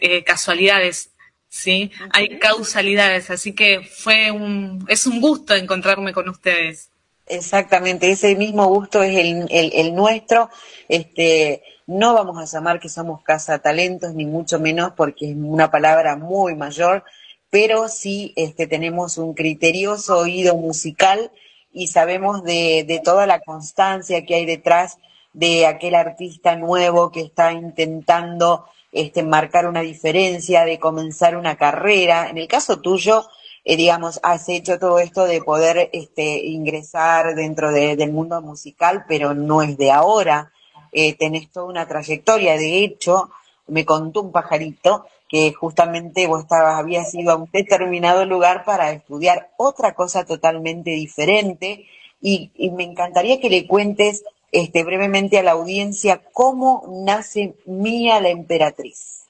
Speaker 12: eh, casualidades, ¿sí? Hay causalidades, así que fue un, es un gusto encontrarme con ustedes.
Speaker 11: Exactamente, ese mismo gusto es el, el, nuestro. Este, no vamos a llamar que somos casa talentos, ni mucho menos, porque es una palabra muy mayor, pero sí este, tenemos un criterioso oído musical y sabemos de, de toda la constancia que hay detrás de aquel artista nuevo que está intentando este, marcar una diferencia, de comenzar una carrera. En el caso tuyo, eh, digamos, has hecho todo esto de poder este, ingresar dentro de- del mundo musical, pero no es de ahora. Eh, tenés toda una trayectoria. De hecho, me contó un pajarito que justamente vos estabas, habías ido a un determinado lugar para estudiar otra cosa totalmente diferente y, y me encantaría que le cuentes este, brevemente a la audiencia cómo nace Mía la Emperatriz.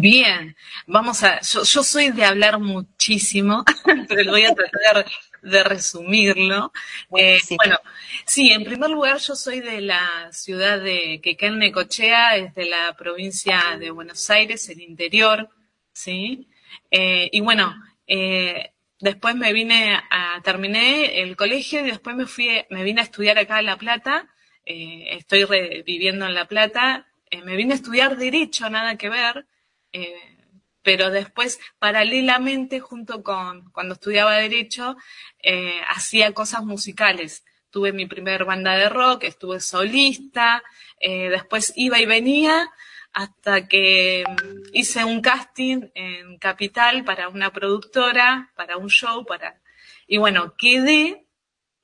Speaker 12: Bien, vamos a, yo, yo soy de hablar muchísimo, <laughs> pero voy a tratar de resumirlo. Eh, bueno, sí, en primer lugar yo soy de la ciudad de Quequén Necochea, es de la provincia de Buenos Aires, el interior, ¿sí? Eh, y bueno, eh, después me vine a, terminé el colegio y después me fui, me vine a estudiar acá en La Plata, eh, estoy re- viviendo en La Plata, me vine a estudiar Derecho, nada que ver, eh, pero después, paralelamente, junto con cuando estudiaba Derecho, eh, hacía cosas musicales. Tuve mi primer banda de rock, estuve solista, eh, después iba y venía hasta que mm, hice un casting en Capital para una productora, para un show, para y bueno, quedé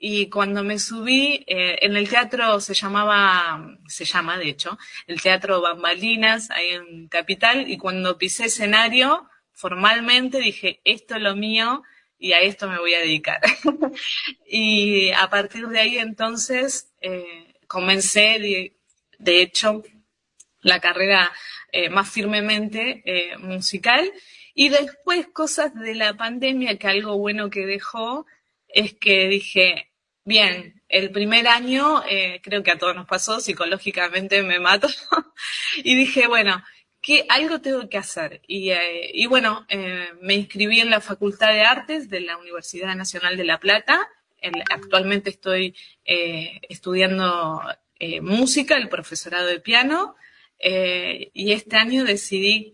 Speaker 12: y cuando me subí, eh, en el teatro se llamaba, se llama de hecho, el Teatro Bambalinas, ahí en Capital, y cuando pisé escenario, formalmente dije, esto es lo mío y a esto me voy a dedicar. <laughs> y a partir de ahí entonces eh, comencé, de, de hecho, la carrera eh, más firmemente musical. Y después cosas de la pandemia, que algo bueno que dejó es que dije, bien, el primer año eh, creo que a todos nos pasó, psicológicamente me mato, <laughs> y dije, bueno, que algo tengo que hacer. Y, eh, bueno, eh, me inscribí en la Facultad de Artes de la Universidad Nacional de La Plata. En- actualmente estoy estudiando música, el profesorado de piano, y este año decidí,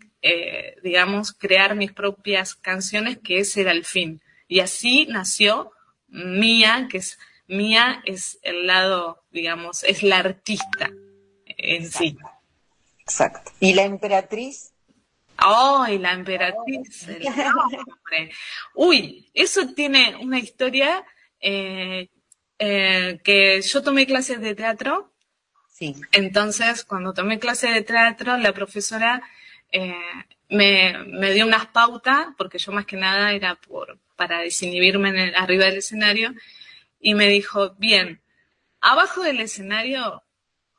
Speaker 12: digamos, crear mis propias canciones, que ese era el fin. Y así nació Mía, que es Mía es el lado, digamos, es la artista en sí.
Speaker 11: Exacto. ¿Y la emperatriz?
Speaker 12: ¡Ay, la emperatriz! el nombre. Uy, eso tiene una historia eh, eh, que yo tomé clases de teatro.
Speaker 11: Sí.
Speaker 12: Entonces, cuando tomé clases de teatro, la profesora eh, me, me dio unas pautas, porque yo más que nada era por, para desinhibirme en el- arriba del escenario, y me dijo, bien, abajo del escenario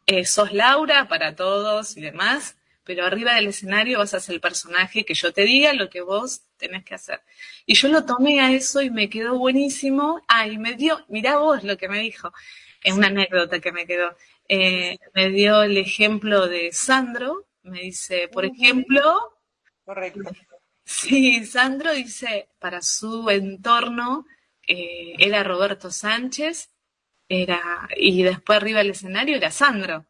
Speaker 12: eh, sos Laura para todos y demás, pero arriba del escenario vas a ser el personaje que yo te diga lo que vos tenés que hacer. Y yo lo tomé a eso y me quedó buenísimo. Ah, y me dio, mirá vos lo que me dijo, es una anécdota que me quedó. Eh, me dio el ejemplo de Sandro, me dice, por ejemplo,
Speaker 11: Correcto.
Speaker 12: Sí, Sandro dice, para su entorno eh, era Roberto Sánchez, era, y después arriba del escenario era Sandro.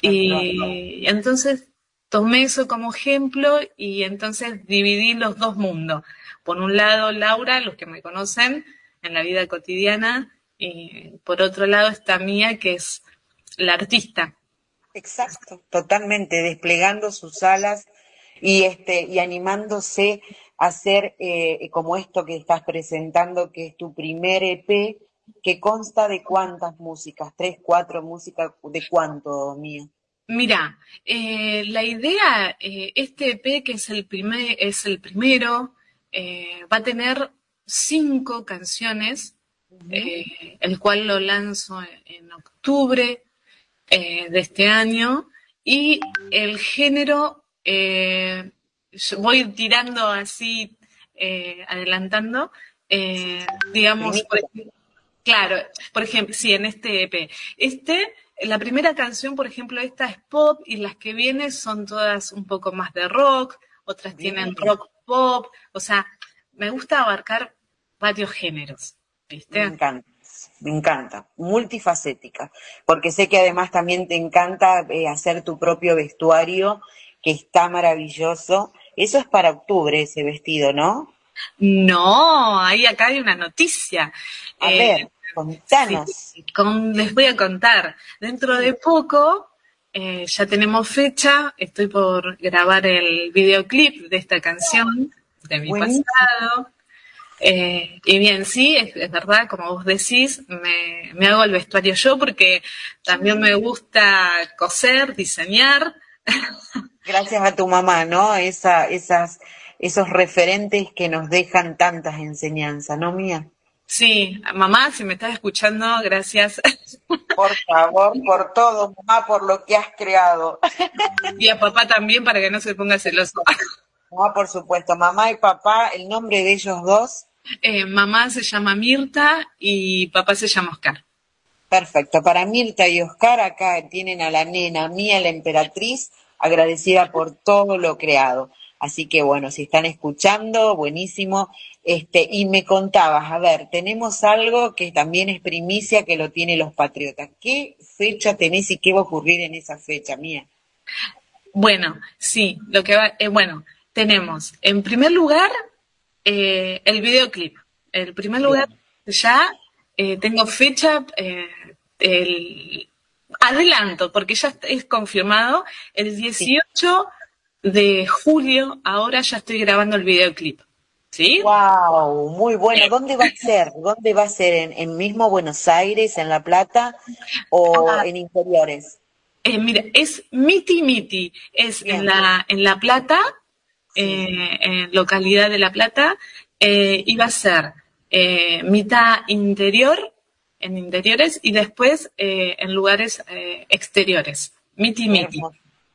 Speaker 12: Y entonces tomé eso como ejemplo y entonces dividí los dos mundos. Por un lado, Laura, los que me conocen en la vida cotidiana, y por otro lado está Mía, que es la artista.
Speaker 11: Exacto, totalmente, desplegando sus alas y este y animándose a hacer eh, como esto que estás presentando, que es tu primer EP, que consta de cuántas músicas, tres, cuatro músicas, ¿de cuánto, Mía?
Speaker 12: Mira, eh, la idea, eh, este EP que es el primer, es el primero, va a tener cinco canciones, el cual lo lanzo en, en octubre de este año, y el género, yo voy tirando así, eh, adelantando, eh, digamos, por ejemplo, Claro, por ejemplo, sí, en este EP. Este, la primera canción, por ejemplo, esta es pop y las que vienen son todas un poco más de rock, otras tienen rock pop, o sea, me gusta abarcar varios géneros,
Speaker 11: Me encanta, me encanta, multifacética, porque sé que además también te encanta eh, hacer tu propio vestuario, que está maravilloso. Eso es para octubre, ese vestido, ¿no?
Speaker 12: No, ahí acá hay una noticia.
Speaker 11: A
Speaker 12: Eh,
Speaker 11: ver, contanos.
Speaker 12: Sí, con- les voy a contar. Dentro de poco eh, ya tenemos fecha. Estoy por grabar el videoclip de esta canción de mi
Speaker 11: Buenísimo.
Speaker 12: pasado. Eh, y bien, sí, es, es verdad, como vos decís, me, me hago el vestuario yo porque también me gusta coser, diseñar. <laughs>
Speaker 11: Gracias a tu mamá, ¿no? Esa, esas, esos referentes que nos dejan tantas enseñanzas, ¿no, Mía?
Speaker 12: Sí, mamá, si me estás escuchando, gracias.
Speaker 11: Por favor, por todo, mamá, por lo que has creado.
Speaker 12: Y a papá también para que no se ponga celoso.
Speaker 11: Mamá, por supuesto, mamá y papá, el nombre de ellos dos,
Speaker 12: Eh, mamá se llama Mirta y papá se llama Oscar.
Speaker 11: perfecto. Para Mirta y Oscar, acá tienen a la nena, Mía, la emperatriz, agradecida por todo lo creado. Así que bueno, si están escuchando, buenísimo. Este, y me contabas, a ver, tenemos algo que también es primicia que lo tienen los patriotas. ¿Qué fecha tenés y qué va a ocurrir en esa fecha, Mía?
Speaker 12: Bueno, sí, lo que va, eh, bueno, tenemos en primer lugar eh, el videoclip. En primer lugar, ya eh, tengo fecha, el adelanto, porque ya es confirmado, el 18 de julio, ahora ya estoy grabando el videoclip. ¿Sí?
Speaker 11: Wow, muy bueno. ¿Dónde va a ser? ¿Dónde va a ser? ¿En, en mismo Buenos Aires, en La Plata o
Speaker 12: Ah.
Speaker 11: en interiores?
Speaker 12: Eh, mira, es Miti Miti, es en la, en La Plata, eh, en localidad de La Plata, eh, iba a ser eh, mitad interior, en interiores, y después eh, en lugares eh, exteriores. Miti Miti.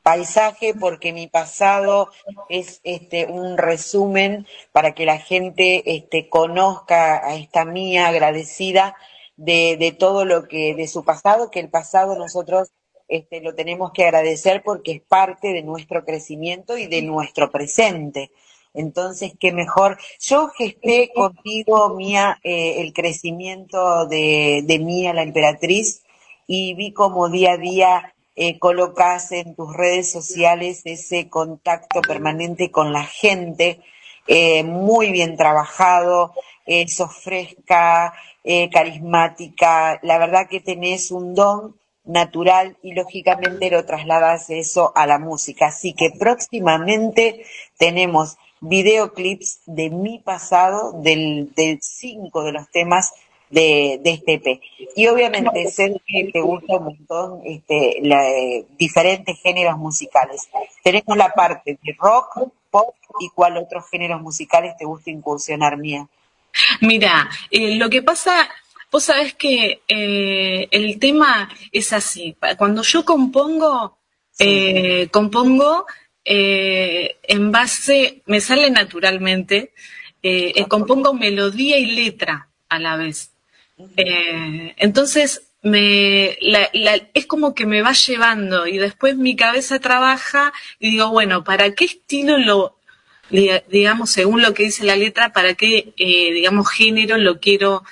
Speaker 11: Paisaje, porque mi pasado es este un resumen para que la gente este, conozca a esta mía agradecida de, de todo lo que, de su pasado, que el pasado nosotros este, lo tenemos que agradecer porque es parte de nuestro crecimiento y de nuestro presente. Entonces, qué mejor. Yo gesté contigo, Mía, eh, el crecimiento de, de Mía, la emperatriz, y vi como día a día eh, colocas en tus redes sociales ese contacto permanente con la gente, eh, muy bien trabajado, eh, sos fresca, eh, carismática, la verdad que tenés un don natural y lógicamente lo trasladas eso a la música. Así que próximamente tenemos videoclips de mi pasado, del, del cinco de los temas de, de este EP. Y obviamente sé que te gusta un montón este, la, eh, diferentes géneros musicales. Tenemos la parte de rock, pop y cuál otros géneros musicales te gusta incursionar, Mía.
Speaker 12: Mira, eh, lo que pasa, vos sabés que eh, el tema es así. Cuando yo compongo, eh, compongo eh, en base, me sale naturalmente, eh, eh, compongo melodía y letra a la vez. Eh, entonces, me, la- la- es como que me va llevando y después mi cabeza trabaja y digo, bueno, ¿para qué estilo lo, digamos, según lo que dice la letra, para qué, digamos, género lo quiero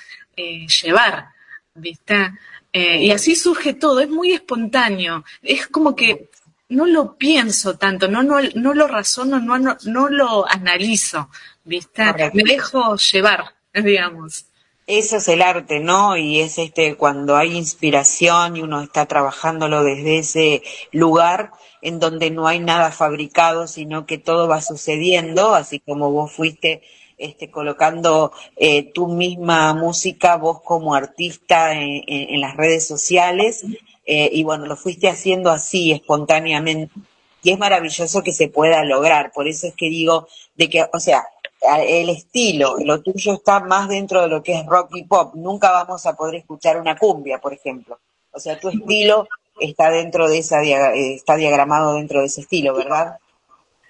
Speaker 12: llevar? ¿Viste? Eh, y así surge todo, es muy espontáneo, es como que no lo pienso tanto, no, no, no lo razono, no, no, no lo analizo, ¿viste?
Speaker 11: Correcto.
Speaker 12: Me dejo llevar, digamos.
Speaker 11: Eso es el arte, ¿no? Y es este cuando hay inspiración y uno está trabajándolo desde ese lugar en donde no hay nada fabricado, sino que todo va sucediendo, así como vos fuiste este, colocando eh, tu misma música, vos como artista en, en- en las redes sociales, eh, y bueno, lo fuiste haciendo así, espontáneamente. Y es maravilloso que se pueda lograr, por eso es que digo, de que, o sea, el estilo, lo tuyo está más dentro de lo que es rock y pop. Nunca vamos a poder escuchar una cumbia, por ejemplo. O sea, tu estilo está dentro de esa, está diagramado dentro de ese estilo, ¿verdad?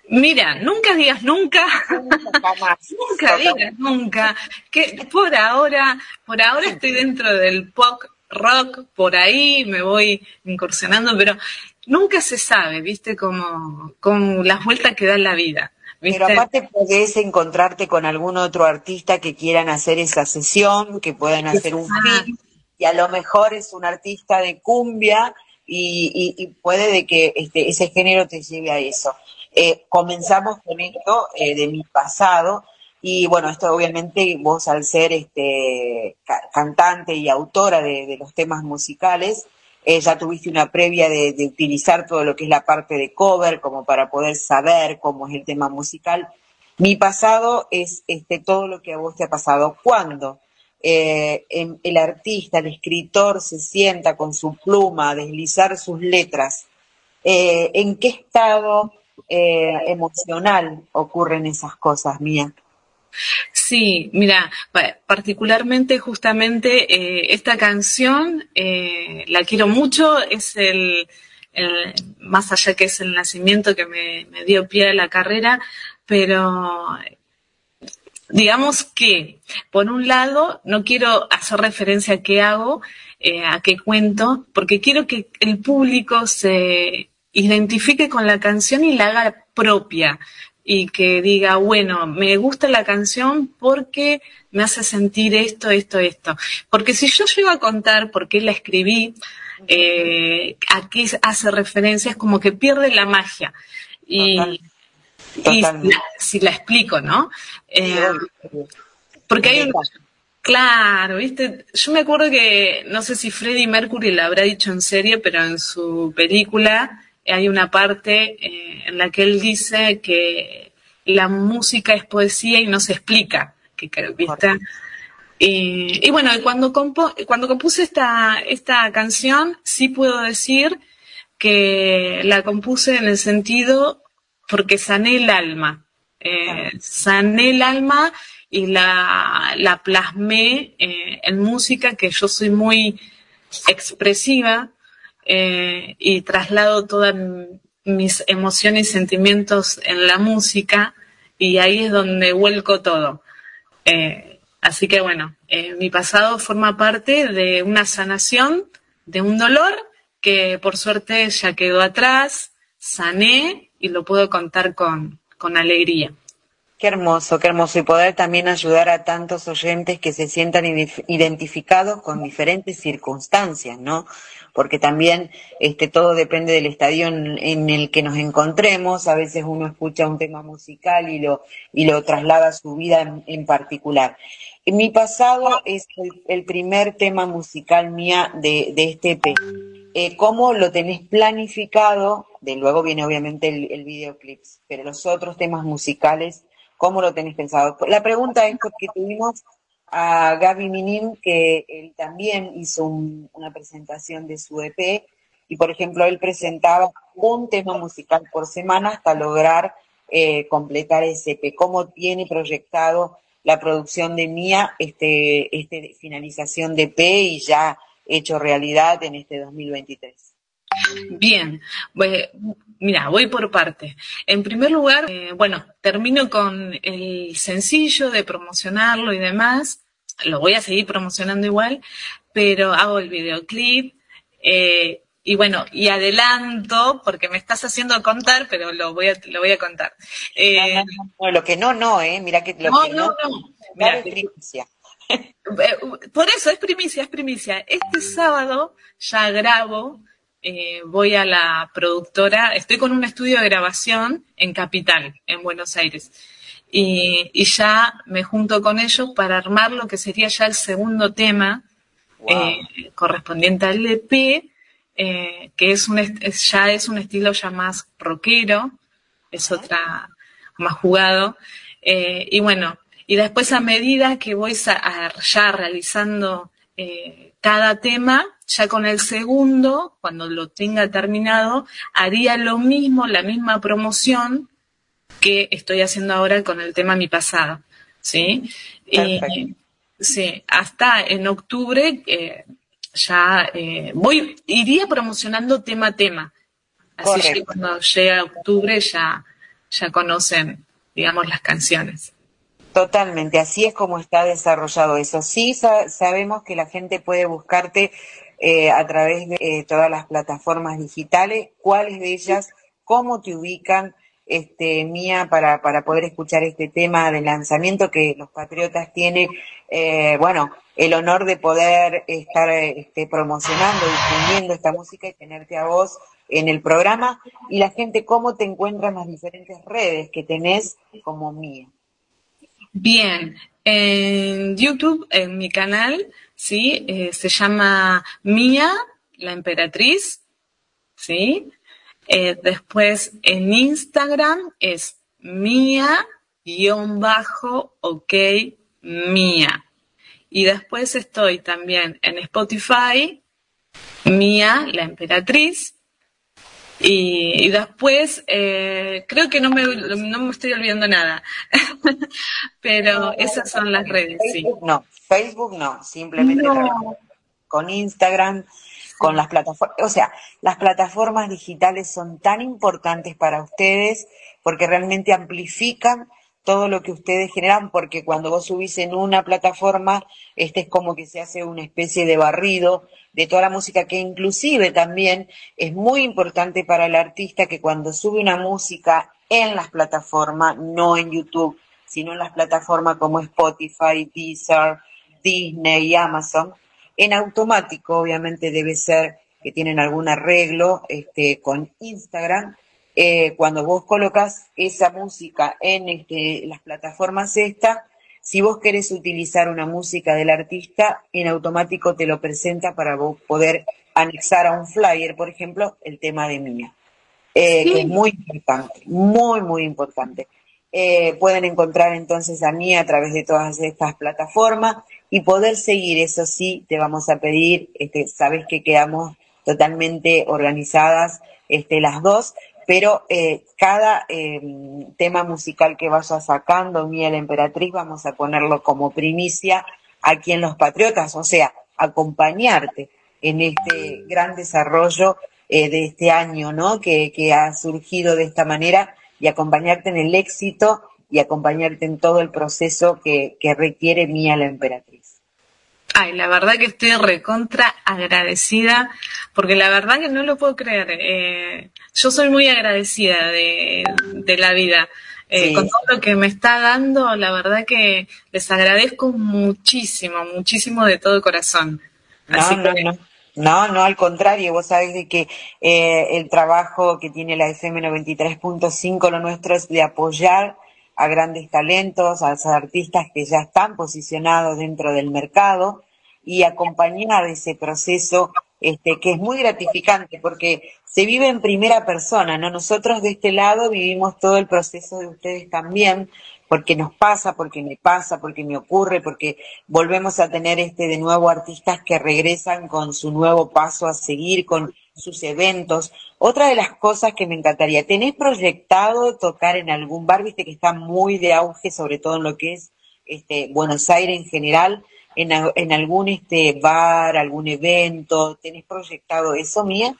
Speaker 12: Mira, nunca digas nunca, <laughs> nunca digas nunca, que por ahora, por ahora estoy dentro del pop rock, por ahí me voy incursionando, pero nunca se sabe, viste, como con las vueltas que da la vida. ¿viste?
Speaker 11: Pero aparte podés encontrarte con algún otro artista que quieran hacer esa sesión, que puedan hacer un film, y a lo mejor es un artista de cumbia y, y- y puede de que este, ese género te lleve a eso. Eh, comenzamos con esto eh, de mi pasado y bueno, esto obviamente vos al ser este ca- cantante y autora de, los temas musicales, eh, ya tuviste una previa de, de utilizar todo lo que es la parte de cover como para poder saber cómo es el tema musical. Mi pasado es este todo lo que a vos te ha pasado. Cuando eh, en- el artista, el escritor se sienta con su pluma a deslizar sus letras, eh, ¿en qué estado eh, emocional ocurren esas cosas, Mía?
Speaker 12: Sí, mira, pa- particularmente justamente eh, esta canción eh, la quiero mucho, es el, más allá que es el nacimiento que me, me dio pie a la carrera, pero digamos que, por un lado, no quiero hacer referencia a qué hago, eh, a qué cuento, porque quiero que el público se identifique con la canción y la haga propia y que diga, bueno, me gusta la canción porque me hace sentir esto, esto, esto. Porque si yo llego a contar por qué la escribí, eh, a qué hace referencia, es como que pierde la magia. Y, y si, la, si la explico, ¿no? Eh, porque hay un... Claro, viste, yo me acuerdo que, no sé si Freddie Mercury lo habrá dicho en serio, pero en su película hay una parte eh, en la que él dice que la música es poesía y no se explica, que, ¿viste? Y, y bueno, y cuando, compo- cuando compuse esta, esta canción, sí puedo decir que la compuse en el sentido porque sané el alma. Eh, sané el alma y la, la plasmé eh, en música, que yo soy muy expresiva eh, y traslado todas mis emociones y sentimientos en la música y ahí es donde vuelco todo. Eh, así que bueno, eh, mi pasado forma parte de una sanación, de un dolor que por suerte ya quedó atrás, sané y lo puedo contar con, con alegría.
Speaker 11: Qué hermoso, qué hermoso. Y poder también ayudar a tantos oyentes que se sientan identificados con diferentes circunstancias, ¿no? Porque también este, todo depende del estadio en, el que nos encontremos. A veces uno escucha un tema musical y lo, y lo traslada a su vida en, particular. Mi pasado es el, primer tema musical mía de, este EP. Eh, ¿Cómo lo tenés planificado? De luego viene obviamente el videoclip, pero los otros temas musicales, ¿cómo lo tenés pensado? La pregunta es porque tuvimos a Gaby Minin, que él también hizo un- una presentación de su EP, y por ejemplo, él presentaba un tema musical por semana hasta lograr eh, completar ese EP. ¿Cómo tiene proyectado la producción de Mía, este, este finalización de EP y ya hecho realidad en este 2023?
Speaker 12: Bien, pues, mira, voy por partes. En primer lugar, eh, bueno, termino con el sencillo de promocionarlo y demás. Lo voy a seguir promocionando igual, pero hago el videoclip. eh, y bueno, y adelanto, porque me estás haciendo contar, pero lo voy a, lo voy a contar. Eh,
Speaker 11: No, no, no, lo que no, no, ¿eh? Mira que lo
Speaker 12: no,
Speaker 11: que
Speaker 12: no,
Speaker 11: no,
Speaker 12: no.
Speaker 11: dar
Speaker 12: Mira,
Speaker 11: es primicia.
Speaker 12: Eh, Por eso es primicia, es primicia. Este sábado ya grabo, eh, voy a la productora, estoy con un estudio de grabación en Capital, en Buenos Aires. Y, y ya me junto con ellos para armar lo que sería ya el segundo tema eh, correspondiente al EP, eh, que es un es- ya es un estilo ya más rockero, es otra más jugado. Y bueno, y después a medida que voy sa- a- ya realizando eh, cada tema, ya con el segundo, cuando lo tenga terminado, haría lo mismo, la misma promoción que estoy haciendo ahora con el tema Mi Pasado. ¿Sí? Y,
Speaker 11: Perfecto.
Speaker 12: sí, hasta en octubre eh, ya eh, voy, iría promocionando tema a tema. Así
Speaker 11: Correcto.
Speaker 12: que cuando llega octubre ya, ya conocen, digamos, las canciones.
Speaker 11: Totalmente, así es como está desarrollado eso. Sí sa- sabemos que la gente puede buscarte eh, a través de eh, todas las plataformas digitales, cuáles de ellas, cómo te ubican, este, Mía, para, poder escuchar este tema de lanzamiento que los Patriotas tiene, eh, bueno, el honor de poder estar este, promocionando, difundiendo esta música y tenerte a vos en el programa y la gente cómo te encuentra en las diferentes redes que tenés como Mía.
Speaker 12: Bien, en YouTube, en mi canal, sí, eh, se llama Mía, la emperatriz, sí. Eh, después en Instagram es Mía, guion bajo, ok, Mía. Y después estoy también en Spotify, Mía, la emperatriz. Y, y después, eh, creo que no me, no me estoy olvidando nada. <laughs> Pero esas son las redes, sí.
Speaker 11: No, Facebook no, simplemente
Speaker 12: No.
Speaker 11: con Instagram, con las plataformas, o sea, las plataformas digitales son tan importantes para ustedes porque realmente amplifican todo lo que ustedes generan, porque cuando vos subís en una plataforma, este es como que se hace una especie de barrido de toda la música, que inclusive también es muy importante para el artista que cuando sube una música en las plataformas, no en YouTube, sino en las plataformas como Spotify, Deezer, Disney y Amazon, en automático obviamente debe ser que tienen algún arreglo este, con Instagram. Eh, cuando vos colocas esa música en este, las plataformas estas, si vos querés utilizar una música del artista, en automático te lo presenta para vos poder anexar a un flyer, por ejemplo, el tema de Mía, eh, que es muy importante, muy, muy importante. Eh, pueden encontrar entonces a Mía a través de todas estas plataformas y poder seguir, eso sí, te vamos a pedir, este, sabes que quedamos totalmente organizadas este, las dos, pero eh, cada eh, tema musical que vaya sacando Mía la Emperatriz vamos a ponerlo como primicia aquí en Los Patriotas, o sea, acompañarte en este gran desarrollo eh, de este año, ¿no? Que, ha surgido de esta manera y acompañarte en el éxito y acompañarte en todo el proceso que, que requiere Mía la Emperatriz.
Speaker 12: Ay, la verdad que estoy recontra agradecida, porque la verdad que no lo puedo creer. Eh, yo soy muy agradecida de, de la vida. Eh,
Speaker 11: Sí.
Speaker 12: Con todo lo que me está dando, la verdad que les agradezco muchísimo, muchísimo de todo corazón. Así
Speaker 11: No, no,
Speaker 12: que-
Speaker 11: no. No, no, al contrario, vos sabés de que eh, el trabajo que tiene la FM 93.5, lo nuestro es de apoyar a grandes talentos, a los artistas que ya están posicionados dentro del mercado y acompañar ese proceso este, que es muy gratificante porque se vive en primera persona, ¿no? Nosotros de este lado vivimos todo el proceso de ustedes también, porque nos pasa, porque me pasa, porque me ocurre, porque volvemos a tener este de nuevo artistas que regresan con su nuevo paso a seguir, con sus eventos. Otra de las cosas que me encantaría, ¿tenés proyectado tocar en algún bar? Viste que está muy de auge, sobre todo en lo que es este, Buenos Aires en general, en, en algún este bar, algún evento, ¿tenés proyectado eso, Mía?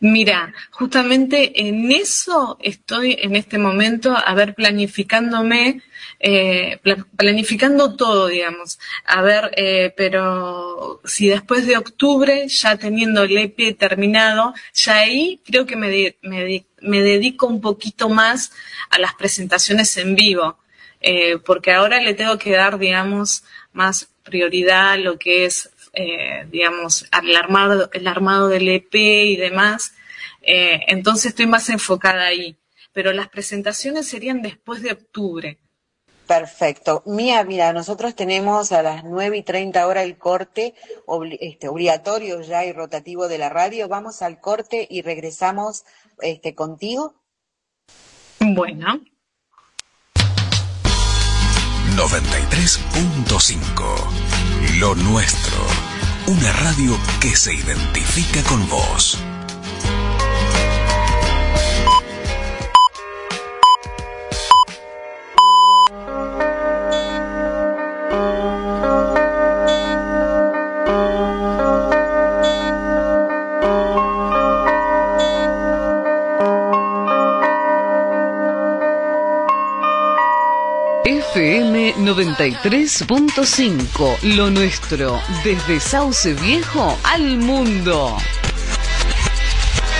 Speaker 12: Mira, justamente en eso estoy en este momento, a ver, planificándome, eh, pla- planificando todo, digamos. A ver, eh, pero si después de octubre, ya teniendo el EP terminado, ya ahí creo que me, de- me, me dedico un poquito más a las presentaciones en vivo, eh, porque ahora le tengo que dar, digamos, más prioridad lo que es eh, digamos, al armado, el armado del EP y demás. Eh, entonces estoy más enfocada ahí. Pero las presentaciones serían después de octubre.
Speaker 11: Perfecto. Mía, mira, nosotros tenemos a las 9 y 30 horas el corte obli- este, obligatorio ya y rotativo de la radio. Vamos al corte y regresamos este, contigo.
Speaker 12: Bueno.
Speaker 4: 93.5 Lo nuestro. Una radio que se identifica con vos.
Speaker 5: 93.5, lo nuestro, desde Sauce Viejo al mundo.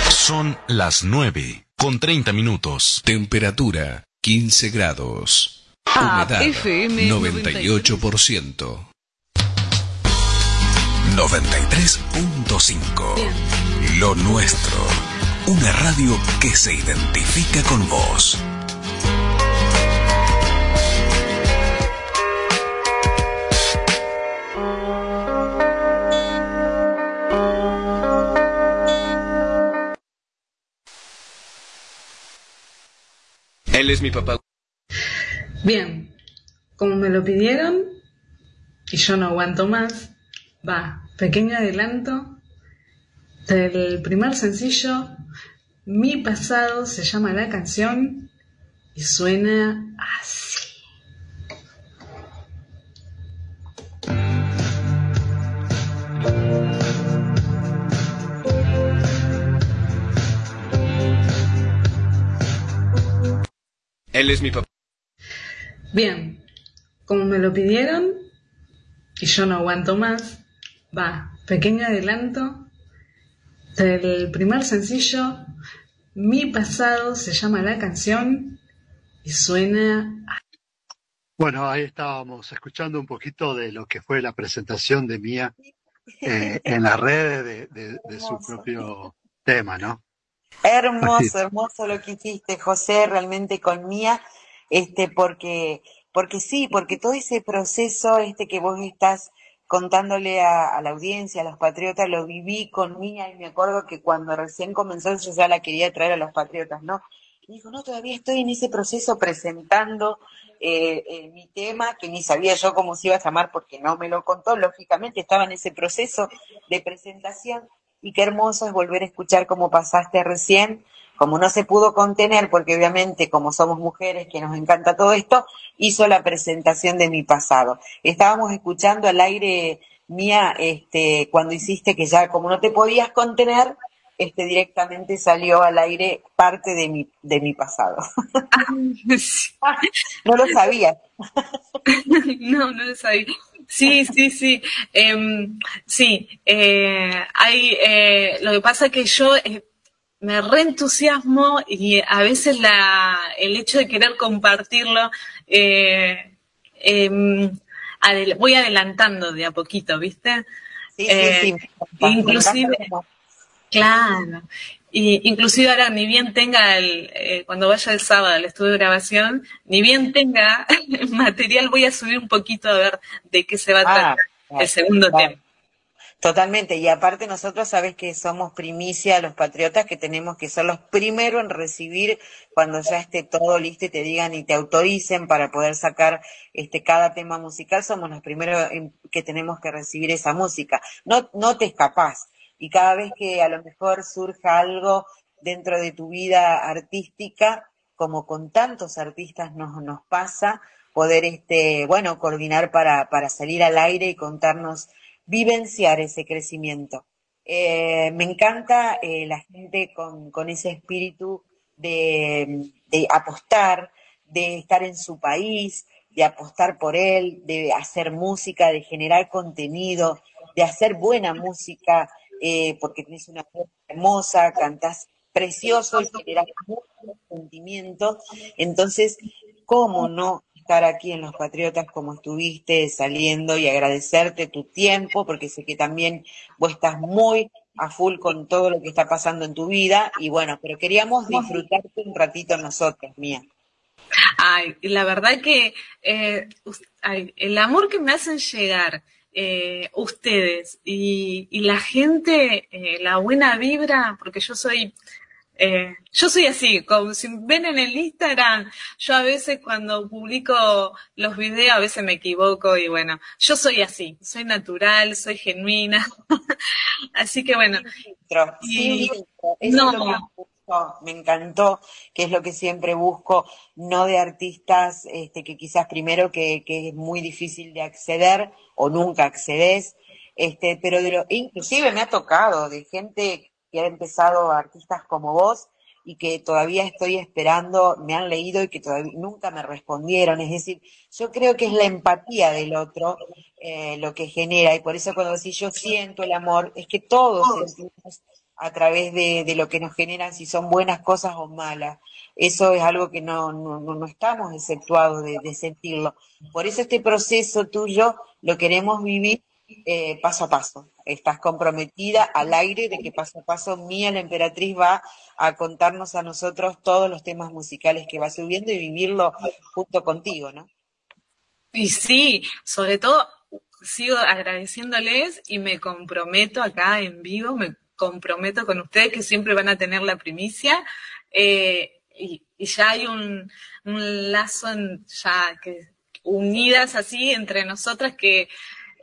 Speaker 4: Son las 9 con 30 minutos. Temperatura 15 grados.
Speaker 5: Ah,
Speaker 4: Humedad
Speaker 5: FM
Speaker 4: 98%. 93.5 Lo nuestro. Una radio que se identifica con vos.
Speaker 3: Es mi papá.
Speaker 12: Bien, como me lo pidieron y yo no aguanto más, va, pequeño adelanto del primer sencillo, Mi pasado se llama la canción y suena así.
Speaker 3: Él es mi papá.
Speaker 12: Bien, como me lo pidieron y yo no aguanto más, va, pequeño adelanto del primer sencillo, Mi pasado se llama la canción y suena
Speaker 1: Bueno, ahí estábamos escuchando un poquito de lo que fue la presentación de Mía eh, en las redes de, de- de su propio tema, ¿no?
Speaker 11: Hermoso, hermoso lo que hiciste, José, realmente con Mía, este, porque, porque sí, porque todo ese proceso, este que vos estás contándole a, a la audiencia, a los patriotas, lo viví con Mía y me acuerdo que cuando recién comenzó yo ya la quería traer a los patriotas, ¿no? Y dijo, no, todavía estoy en ese proceso presentando eh, eh, mi tema, que ni sabía yo cómo se iba a llamar porque no me lo contó, lógicamente estaba en ese proceso de presentación y qué hermoso es volver a escuchar como pasaste recién, como no se pudo contener, porque obviamente como somos mujeres que nos encanta todo esto, hizo la presentación de mi pasado. Estábamos escuchando al aire mía, este, cuando hiciste que ya como no te podías contener, este directamente salió al aire parte de mi, de mi pasado. <laughs> <laughs> no lo sabía. <laughs>
Speaker 12: no, no lo sabía. Sí, sí, sí. Em, sí, eh, hay, eh, lo que pasa es que yo eh, me reentusiasmo y a veces la, el hecho de querer compartirlo, eh, em, adel- voy adelantando de a poquito, ¿viste?
Speaker 11: Sí, sí, sí.
Speaker 12: inclusive, claro. Y inclusive ahora ni bien tenga el, eh, cuando vaya el sábado al estudio de grabación, ni bien tenga el <laughs> material, voy a subir un poquito a ver de qué se va a
Speaker 11: Ah,
Speaker 12: tratar el segundo
Speaker 11: claro.
Speaker 12: tema.
Speaker 11: Totalmente, y aparte nosotros sabes que somos primicia los patriotas que tenemos que ser los primeros en recibir cuando ya esté todo listo y te digan y te autoricen para poder sacar este cada tema musical, somos los primeros en- que tenemos que recibir esa música. No, no te escapás. Y cada vez que a lo mejor surja algo dentro de tu vida artística, como con tantos artistas nos, nos pasa, poder este, bueno, coordinar para, para salir al aire y contarnos vivenciar ese crecimiento. Eh, me encanta eh, la gente con, con ese espíritu de, de apostar, de estar en su país, de apostar por él, de hacer música, de generar contenido, de hacer buena música, eh, porque tenés una voz hermosa, cantás precioso y generás muchos sentimientos. Entonces, ¿cómo no estar aquí en Los Patriotas como estuviste saliendo y agradecerte tu tiempo, porque sé que también vos estás muy a full con todo lo que está pasando en tu vida y bueno, pero queríamos disfrutarte un ratito nosotros, Mía.
Speaker 12: Ay, la verdad que eh, ay, el amor que me hacen llegar eh, ustedes. Y, y la gente, eh, la buena vibra, porque yo soy, eh, yo soy así, como si ven en el Instagram, yo a veces cuando publico los videos a veces me equivoco y bueno, yo soy así, soy natural, soy genuina, <laughs> así que bueno,
Speaker 11: sin
Speaker 12: y no,
Speaker 11: me encantó, que es lo que siempre busco, no de artistas este, que quizás primero que, que es muy difícil de acceder o nunca accedes, este, pero de lo, inclusive me ha tocado de gente que ha empezado artistas como vos y que todavía estoy esperando, me han leído y que todavía nunca me respondieron. Es decir, yo creo que es la empatía del otro eh, lo que genera y por eso cuando decís yo siento el amor, es que todos sentimos a través de, de lo que nos generan, si son buenas cosas o malas. Eso es algo que no, no, no estamos exceptuados de, de sentirlo. Por eso este proceso tuyo lo queremos vivir eh, paso a paso. Estás comprometida al aire de que paso a paso Mía la Emperatriz va a contarnos a nosotros todos los temas musicales que va subiendo y vivirlo junto contigo, ¿no?
Speaker 12: Y sí, sobre todo sigo agradeciéndoles y me comprometo acá en vivo, me comprometo con ustedes que siempre van a tener la primicia eh, y, y ya hay un, un lazo en- ya que unidas así entre nosotras que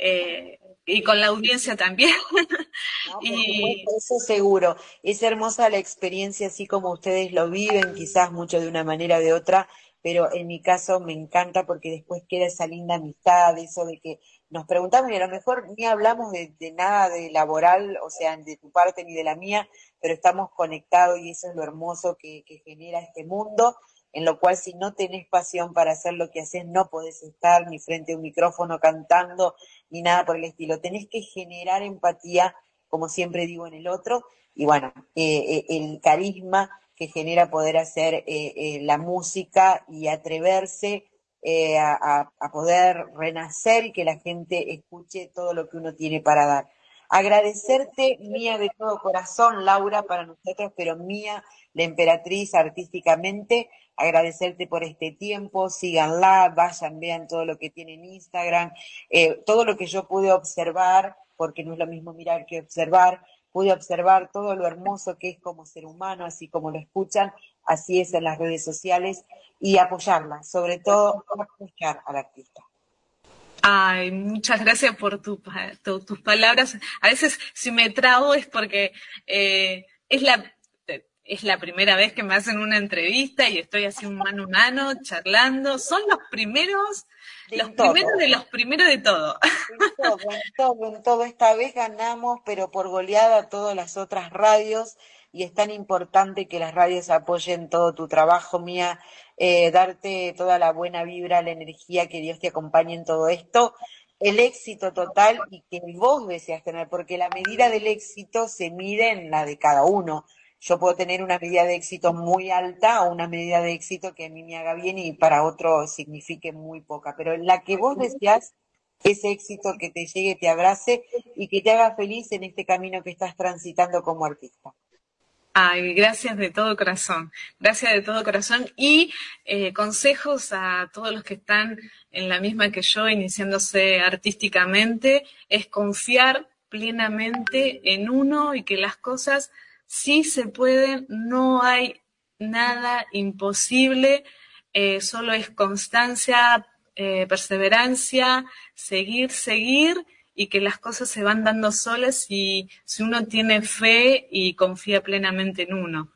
Speaker 12: eh, y con la audiencia también <laughs>
Speaker 11: No,
Speaker 12: y
Speaker 11: eso seguro. Es hermosa la experiencia así como ustedes lo viven, quizás mucho de una manera o de otra, pero en mi caso me encanta porque después queda esa linda amistad, eso de que nos preguntamos y a lo mejor ni hablamos de, nada de laboral, o sea, de tu parte ni de la mía, pero estamos conectados y eso es lo hermoso que, genera este mundo, en lo cual si no tenés pasión para hacer lo que haces, no podés estar ni frente a un micrófono cantando, ni nada por el estilo. Tenés que generar empatía, como siempre digo, en el otro, y bueno, eh, eh, el carisma que genera poder hacer eh, la música y atreverse eh, a, poder renacer y que la gente escuche todo lo que uno tiene para dar. Agradecerte, mía de todo corazón, Laura, para nosotros, pero mía, la emperatriz artísticamente, agradecerte por este tiempo, síganla, vayan, vean todo lo que tiene en Instagram, eh, todo lo que yo pude observar, porque no es lo mismo mirar que observar, pude observar todo lo hermoso que es como ser humano, así como lo escuchan, así es en las redes sociales, y apoyarla, sobre todo apoyar al artista.
Speaker 12: Ay, muchas gracias por tu tus palabras. A veces si me trabo es porque eh, es la es la primera vez que me hacen una entrevista y estoy así mano a mano charlando. Son los primeros,
Speaker 11: De
Speaker 12: los
Speaker 11: todo.
Speaker 12: primeros de los primeros de todo.
Speaker 11: En todo, en todo, en todo. Esta vez ganamos, pero por goleada a todas las otras radios y es tan importante que las radios apoyen todo tu trabajo, Mía, eh, darte toda la buena vibra, la energía, que Dios te acompañe en todo esto, el éxito total y que vos deseas tener, porque la medida del éxito se mide en la de cada uno. yo puedo tener una medida de éxito muy alta o una medida de éxito que a mí me haga bien y para otro signifique muy poca. Pero la que vos deseas, ese éxito que te llegue, te abrace y que te haga feliz en este camino que estás transitando como artista.
Speaker 12: Ay, gracias de todo corazón, gracias de todo corazón y eh, consejos a todos los que están en la misma que yo, iniciándose artísticamente, es confiar plenamente en uno y que las cosas sí se pueden, no hay nada imposible, eh, solo es constancia, eh, perseverancia, seguir, seguir y que las cosas se van dando solas si, si uno tiene fe y confía plenamente en uno.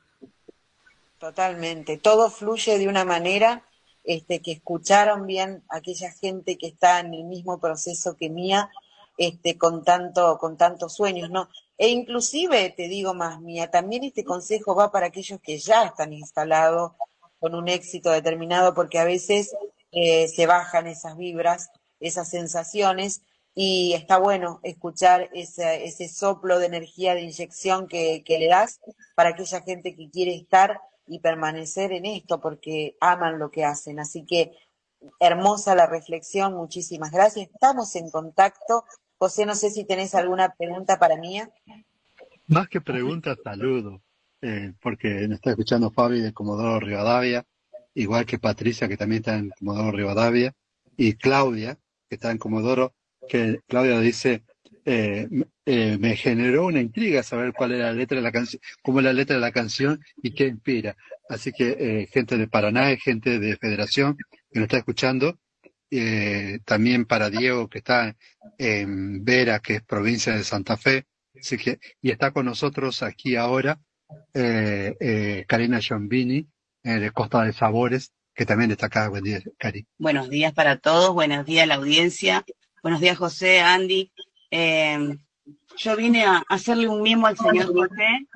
Speaker 11: Totalmente. Todo fluye de una manera este, que escucharon bien aquella gente que está en el mismo proceso que mía, este, con tanto, con tantos sueños, ¿no? E inclusive, te digo más, mía, también este consejo va para aquellos que ya están instalados con un éxito determinado, porque a veces eh, se bajan esas vibras, esas sensaciones, y está bueno escuchar ese, ese soplo de energía, de inyección que, que le das para aquella gente que quiere estar y permanecer en esto porque aman lo que hacen. Así que hermosa la reflexión, muchísimas gracias. Estamos en contacto. José, no sé si tenés alguna pregunta para mí.
Speaker 1: Más que pregunta, saludo, eh, porque nos está escuchando Fabi de Comodoro Rivadavia, igual que Patricia, que también está en Comodoro Rivadavia, y Claudia, que está en Comodoro, que Claudia dice, eh, eh, me generó una intriga saber cuál era la letra de la canción, cómo es la letra de la canción y qué inspira. Así que eh, gente de Paraná, gente de Federación que nos está escuchando, también para Diego que está en Vera, que es provincia de Santa Fe, así que, y está con nosotros aquí ahora Karina Giombini, de Costa de Sabores, que también está acá. Buen día, Cari.
Speaker 8: Buenos días para todos, buenos días a la audiencia, buenos días José, Andy. Eh, yo vine a hacerle un mimo al señor José,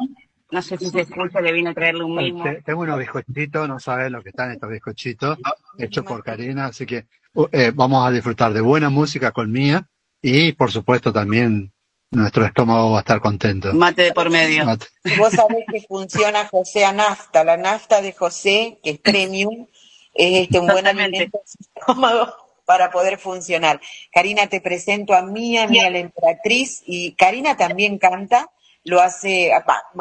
Speaker 8: no sé si se escucha, le vine a traerle un mimo.
Speaker 1: Te- Tengo unos bizcochitos, no sabes lo que están estos bizcochitos, hechos por Karina, así que uh, eh, vamos a disfrutar de buena música con Mía y, por supuesto, también nuestro estómago va a estar contento.
Speaker 8: Mate de por medio.
Speaker 1: Mate.
Speaker 11: Vos sabés que funciona José a nafta. La nafta de José, que es premium, es este, un buen alimento en su estómago para poder funcionar. Karina, te presento a Mía, Mía la emperatriz, y Karina también canta, lo hace,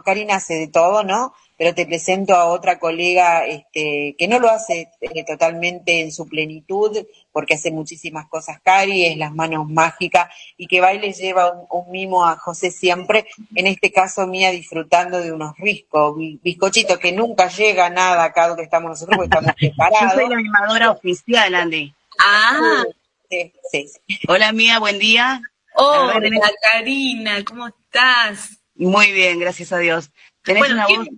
Speaker 11: Karina hace de todo, ¿no? Pero te presento a otra colega este, que no lo hace eh, totalmente en su plenitud, porque hace muchísimas cosas Cari, es las manos mágicas, y que va y le lleva un, un mimo a José siempre, en este caso Mía disfrutando de unos riscos, bi- bizcochitos, que nunca llega nada acá donde estamos nosotros, porque estamos <laughs>
Speaker 8: Yo
Speaker 11: preparados.
Speaker 8: soy la mimadora oficial, Andy.
Speaker 12: Ah,
Speaker 11: Sí, sí, sí.
Speaker 8: Hola Mía, buen día.
Speaker 12: hola
Speaker 8: tenés-
Speaker 12: Karina, ¿cómo estás?
Speaker 8: Muy bien, gracias a Dios. Tenés
Speaker 12: Bueno,
Speaker 8: una
Speaker 12: qué-
Speaker 8: voz
Speaker 12: Qué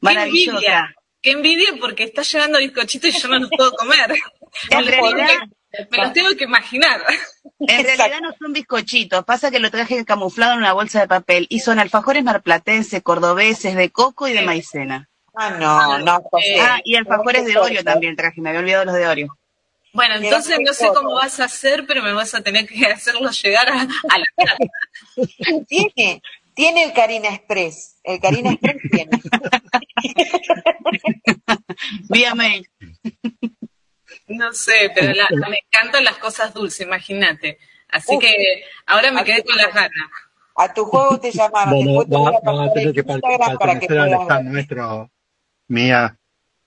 Speaker 8: maravillosa.
Speaker 12: envidia, qué envidia porque está llegando bizcochitos y yo no los puedo comer. Me <laughs>
Speaker 8: En realidad,
Speaker 12: que- me los tengo que imaginar.
Speaker 8: En realidad no son bizcochitos, pasa que lo traje camuflado en una bolsa de papel y son alfajores marplatenses, cordobeses, de coco y de maicena.
Speaker 11: Ah, no, no, José.
Speaker 8: Ah, y alfajores de Oreo también traje, me había olvidado los de Oreo.
Speaker 12: Bueno, entonces no sé cómo vas a hacer, pero me vas a tener que <laughs> hacerlo llegar a, a la casa. <laughs>
Speaker 11: Tiene, tiene el Karina Express. El Karina Express tiene. <laughs>
Speaker 8: Vía mail.
Speaker 12: No sé, pero la- me encantan las cosas dulces, imagínate. Así
Speaker 11: Uf.
Speaker 12: que ahora me quedé con las ganas.
Speaker 11: A tu juego te llamaron.
Speaker 1: Bueno,
Speaker 11: Después te voy
Speaker 1: va-
Speaker 11: a
Speaker 1: vamos a tener que pertenecer al stand nuestro, Mía,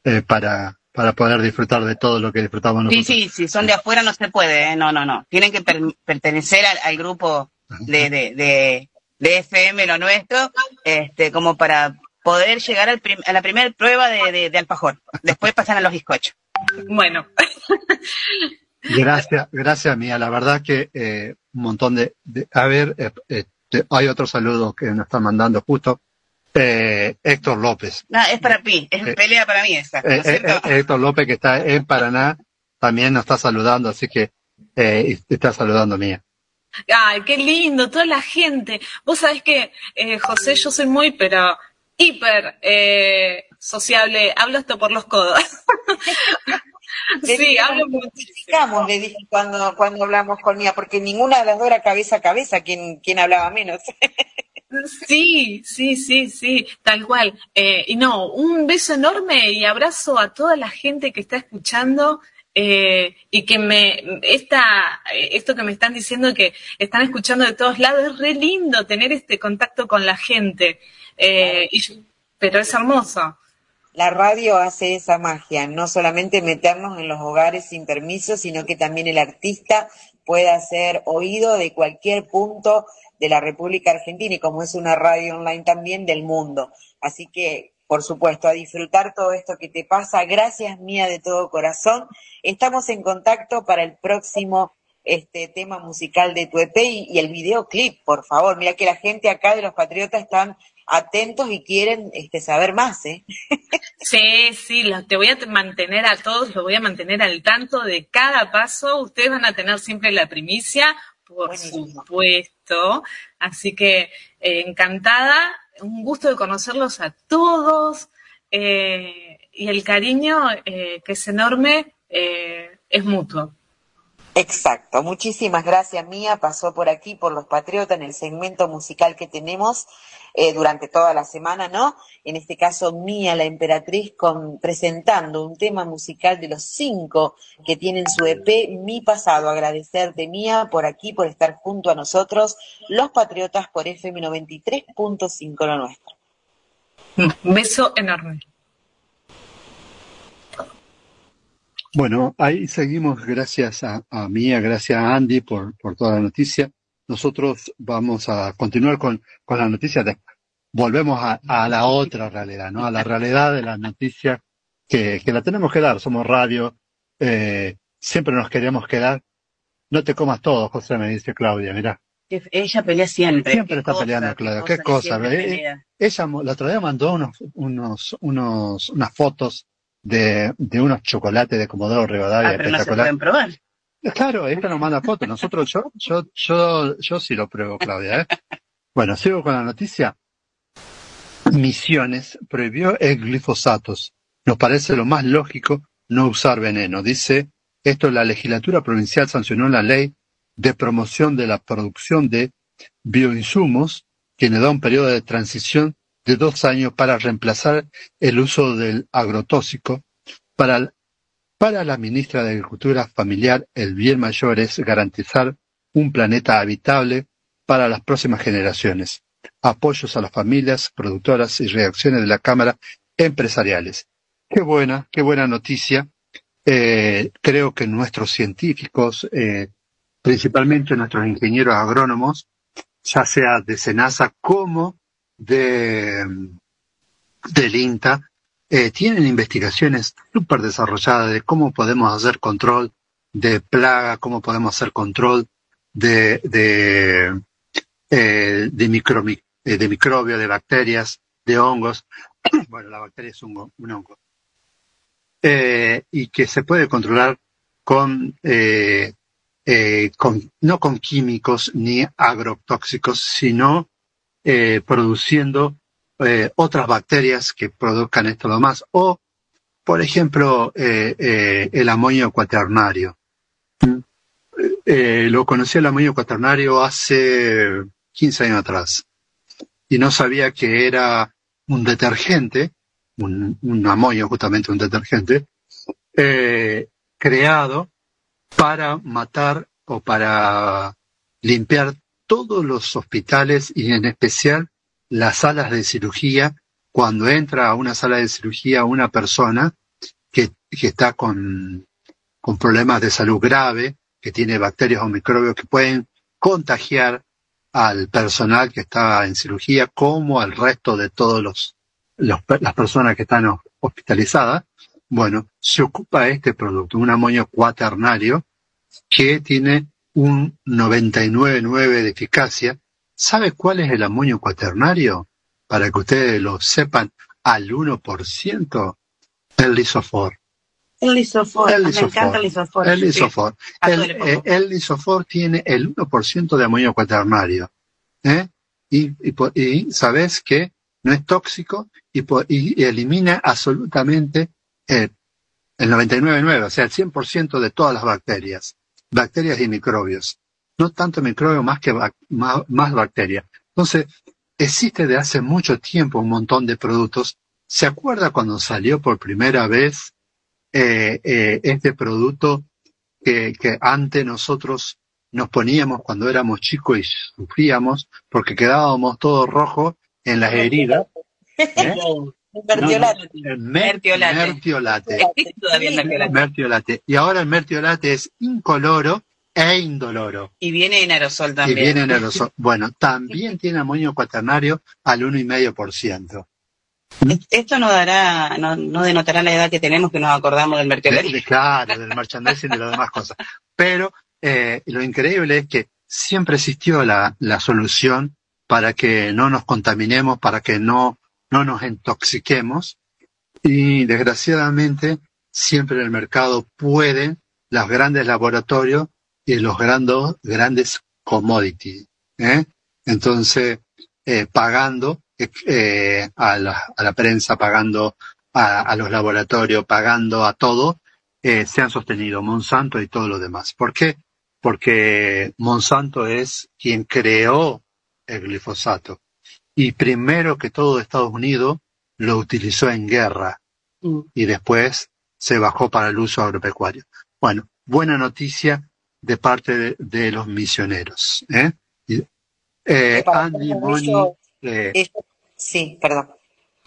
Speaker 1: eh, para, para poder disfrutar de todo lo que disfrutamos nosotros.
Speaker 8: sí, sí, son de afuera no se puede, ¿eh? no, no, no. Tienen que per- pertenecer al, al grupo de, de, de, de FM, lo nuestro, este, como para poder llegar al prim- a la primera prueba de, de, de alfajor. Después pasan a los bizcochos.
Speaker 12: Bueno,
Speaker 1: Gracias, gracias Mía. La verdad que eh, un montón de, de- a ver, eh, eh, hay otro saludo que nos están mandando justo. Eh, Héctor López.
Speaker 8: No, es para mí, es
Speaker 1: Eh,
Speaker 8: pelea para mí esa. ¿no
Speaker 1: Eh,
Speaker 8: es
Speaker 1: eh, Héctor López que está en Paraná también nos está saludando, así que eh, está saludando Mía.
Speaker 12: ay, qué lindo, toda la gente. Vos sabés que, eh, José, yo soy muy, pero hiper eh, sociable, hablo hasta por los codos. <laughs>
Speaker 11: Le
Speaker 12: sí, hablo muchísimo.
Speaker 11: le dije cuando, cuando hablamos con Mía, porque ninguna de las dos era cabeza a cabeza, quien, quien hablaba menos. <laughs> <laughs>
Speaker 12: Sí, sí, sí, sí, tal cual. Eh, y no, un beso enorme y abrazo a toda la gente que está escuchando eh, y que me, esta, esto que me están diciendo que están escuchando de todos lados, es re lindo tener este contacto con la gente. Eh, y yo- pero es hermoso.
Speaker 11: La radio hace esa magia, no solamente meternos en los hogares sin permiso, sino que también el artista pueda ser oído de cualquier punto de la República Argentina y como es una radio online también del mundo. Así que, por supuesto, a disfrutar todo esto que te pasa. Gracias mía de todo corazón. Estamos en contacto para el próximo este tema musical de tu EP y, el videoclip, por favor. Mira que la gente acá de los Patriotas están atentos y quieren este, saber más, ¿eh?
Speaker 12: Sí, sí, te voy a mantener a todos, lo voy a mantener al tanto de cada paso. Ustedes van a tener siempre la primicia, por supuesto. Así que eh, encantada, un gusto de conocerlos a todos eh, y el cariño eh, que es enorme eh, es mutuo.
Speaker 11: Exacto, muchísimas gracias Mía, pasó por aquí por los Patriotas en el segmento musical que tenemos eh, durante toda la semana, ¿no? En este caso Mía, la emperatriz, con, presentando un tema musical de los cinco que tienen su EP, Mi Pasado. Agradecerte Mía por aquí, por estar junto a nosotros, los Patriotas por FM 93.5 lo nuestro.
Speaker 12: Un beso enorme.
Speaker 1: Bueno, ahí seguimos gracias a, a Mía, gracias a Andy por, por toda la noticia. Nosotros vamos a continuar con, con la noticia. De, volvemos a, a la otra realidad, ¿no? A la realidad de la noticia que, que la tenemos que dar. Somos radio, eh, siempre nos queremos quedar. No te comas todo, José, me dice Claudia, mira.
Speaker 13: Que Ella pelea siempre.
Speaker 1: Siempre está
Speaker 13: cosa,
Speaker 1: peleando, Claudia. Qué cosa.
Speaker 13: siempre
Speaker 1: eh. Ella la otra día mandó unos, unos, unos, unas fotos de, de unos chocolates de Comodoro Rivadavia
Speaker 13: Ah, pero no se
Speaker 1: espectacular.
Speaker 13: pueden probar.
Speaker 1: Eh, Claro, ella nos manda fotos. Nosotros, yo, yo, yo, yo sí lo pruebo, Claudia, ¿eh? Bueno, sigo con la noticia. Misiones prohibió el glifosatos. Nos parece lo más lógico no usar veneno. Dice, esto la legislatura provincial sancionó la ley de promoción de la producción de bioinsumos, que le da un periodo de transición de dos años para reemplazar el uso del agrotóxico. Para, para la ministra de Agricultura Familiar, el bien mayor es garantizar un planeta habitable para las próximas generaciones. Apoyos a las familias productoras y reacciones de la Cámara empresariales. Qué buena, qué buena noticia. Eh, creo que nuestros científicos, eh, principalmente nuestros ingenieros agrónomos, ya sea de Senasa como de, del INTA, eh, tienen investigaciones súper desarrolladas de cómo podemos hacer control de plaga, cómo podemos hacer control de, de, eh, de, eh, de microbios, de bacterias, de hongos. <clears throat> bueno, la bacteria es un, un hongo. Y que se puede controlar con, eh, con, no con químicos ni agrotóxicos, sino eh, produciendo eh, otras bacterias que produzcan esto lo más. O, por ejemplo, eh, el amonio cuaternario. Mm. Lo conocí el amonio cuaternario hace 15 años atrás y no sabía que era un detergente, un, un amonio justamente un detergente, creado para matar o para limpiar todos los hospitales y en especial las salas de cirugía cuando entra a una sala de cirugía una persona que, que está con, con problemas de salud grave, que tiene bacterias o microbios que pueden contagiar al personal que está en cirugía como al resto de todos los, los las personas que están ho- hospitalizadas. Bueno, se ocupa este producto, un amonio cuaternario que tiene un 99,9 de eficacia. ¿Sabe cuál es el amonio cuaternario? Para que ustedes lo sepan, al 1%, el lisofor.
Speaker 13: El lisofor.
Speaker 1: El
Speaker 13: Me
Speaker 1: lisofor.
Speaker 13: encanta el lisofor.
Speaker 1: El
Speaker 13: Sí.
Speaker 1: lisofor.
Speaker 13: Ah,
Speaker 1: El,
Speaker 13: poco.
Speaker 1: eh, el lisofor tiene el 1% de amonio cuaternario. ¿eh? Y, y, y sabes que no es tóxico y elimina absolutamente eh, el 99,9, o sea, el 100% de todas las bacterias, bacterias y microbios. No tanto microbios más que bac- más, más bacterias. Entonces, existe de hace mucho tiempo un montón de productos. ¿Se acuerda cuando salió por primera vez eh, eh, este producto que, que antes nosotros nos poníamos cuando éramos chicos y sufríamos porque quedábamos todos rojos en las heridas? <laughs> ¿eh?
Speaker 11: Mertiolate.
Speaker 1: El mer-
Speaker 8: Mertiolate.
Speaker 1: mertiolate.
Speaker 8: Existe todavía el mertiolate.
Speaker 1: Mertiolate. Y ahora el mertiolate es incoloro e indoloro.
Speaker 8: Y viene en aerosol
Speaker 1: Y
Speaker 8: también.
Speaker 1: viene en aerosol. Bueno, también tiene amonio cuaternario al 1,5%.
Speaker 13: Esto no dará, no, no denotará la edad que tenemos que nos acordamos del
Speaker 1: De-
Speaker 13: mertiolate.
Speaker 1: de- claro, del merchandising y de las demás cosas. Pero eh, lo increíble es que siempre existió la, la solución para que no nos contaminemos, para que no, no nos intoxiquemos. Y desgraciadamente, siempre en el mercado pueden los grandes laboratorios y los grandes, commodities. ¿eh? Entonces, eh, pagando eh, a, la, a la prensa, pagando a, a los laboratorios, pagando a todo, eh, se han sostenido Monsanto y todo lo demás. ¿Por qué? Porque Monsanto es quien creó el glifosato. Y primero que todo Estados Unidos lo utilizó en guerra y después se bajó para el uso agropecuario. Bueno, buena noticia de parte de, de los misioneros. ¿eh? Eh, Andy, Moni,
Speaker 11: ellos-
Speaker 1: eh,
Speaker 11: ellos- sí, perdón.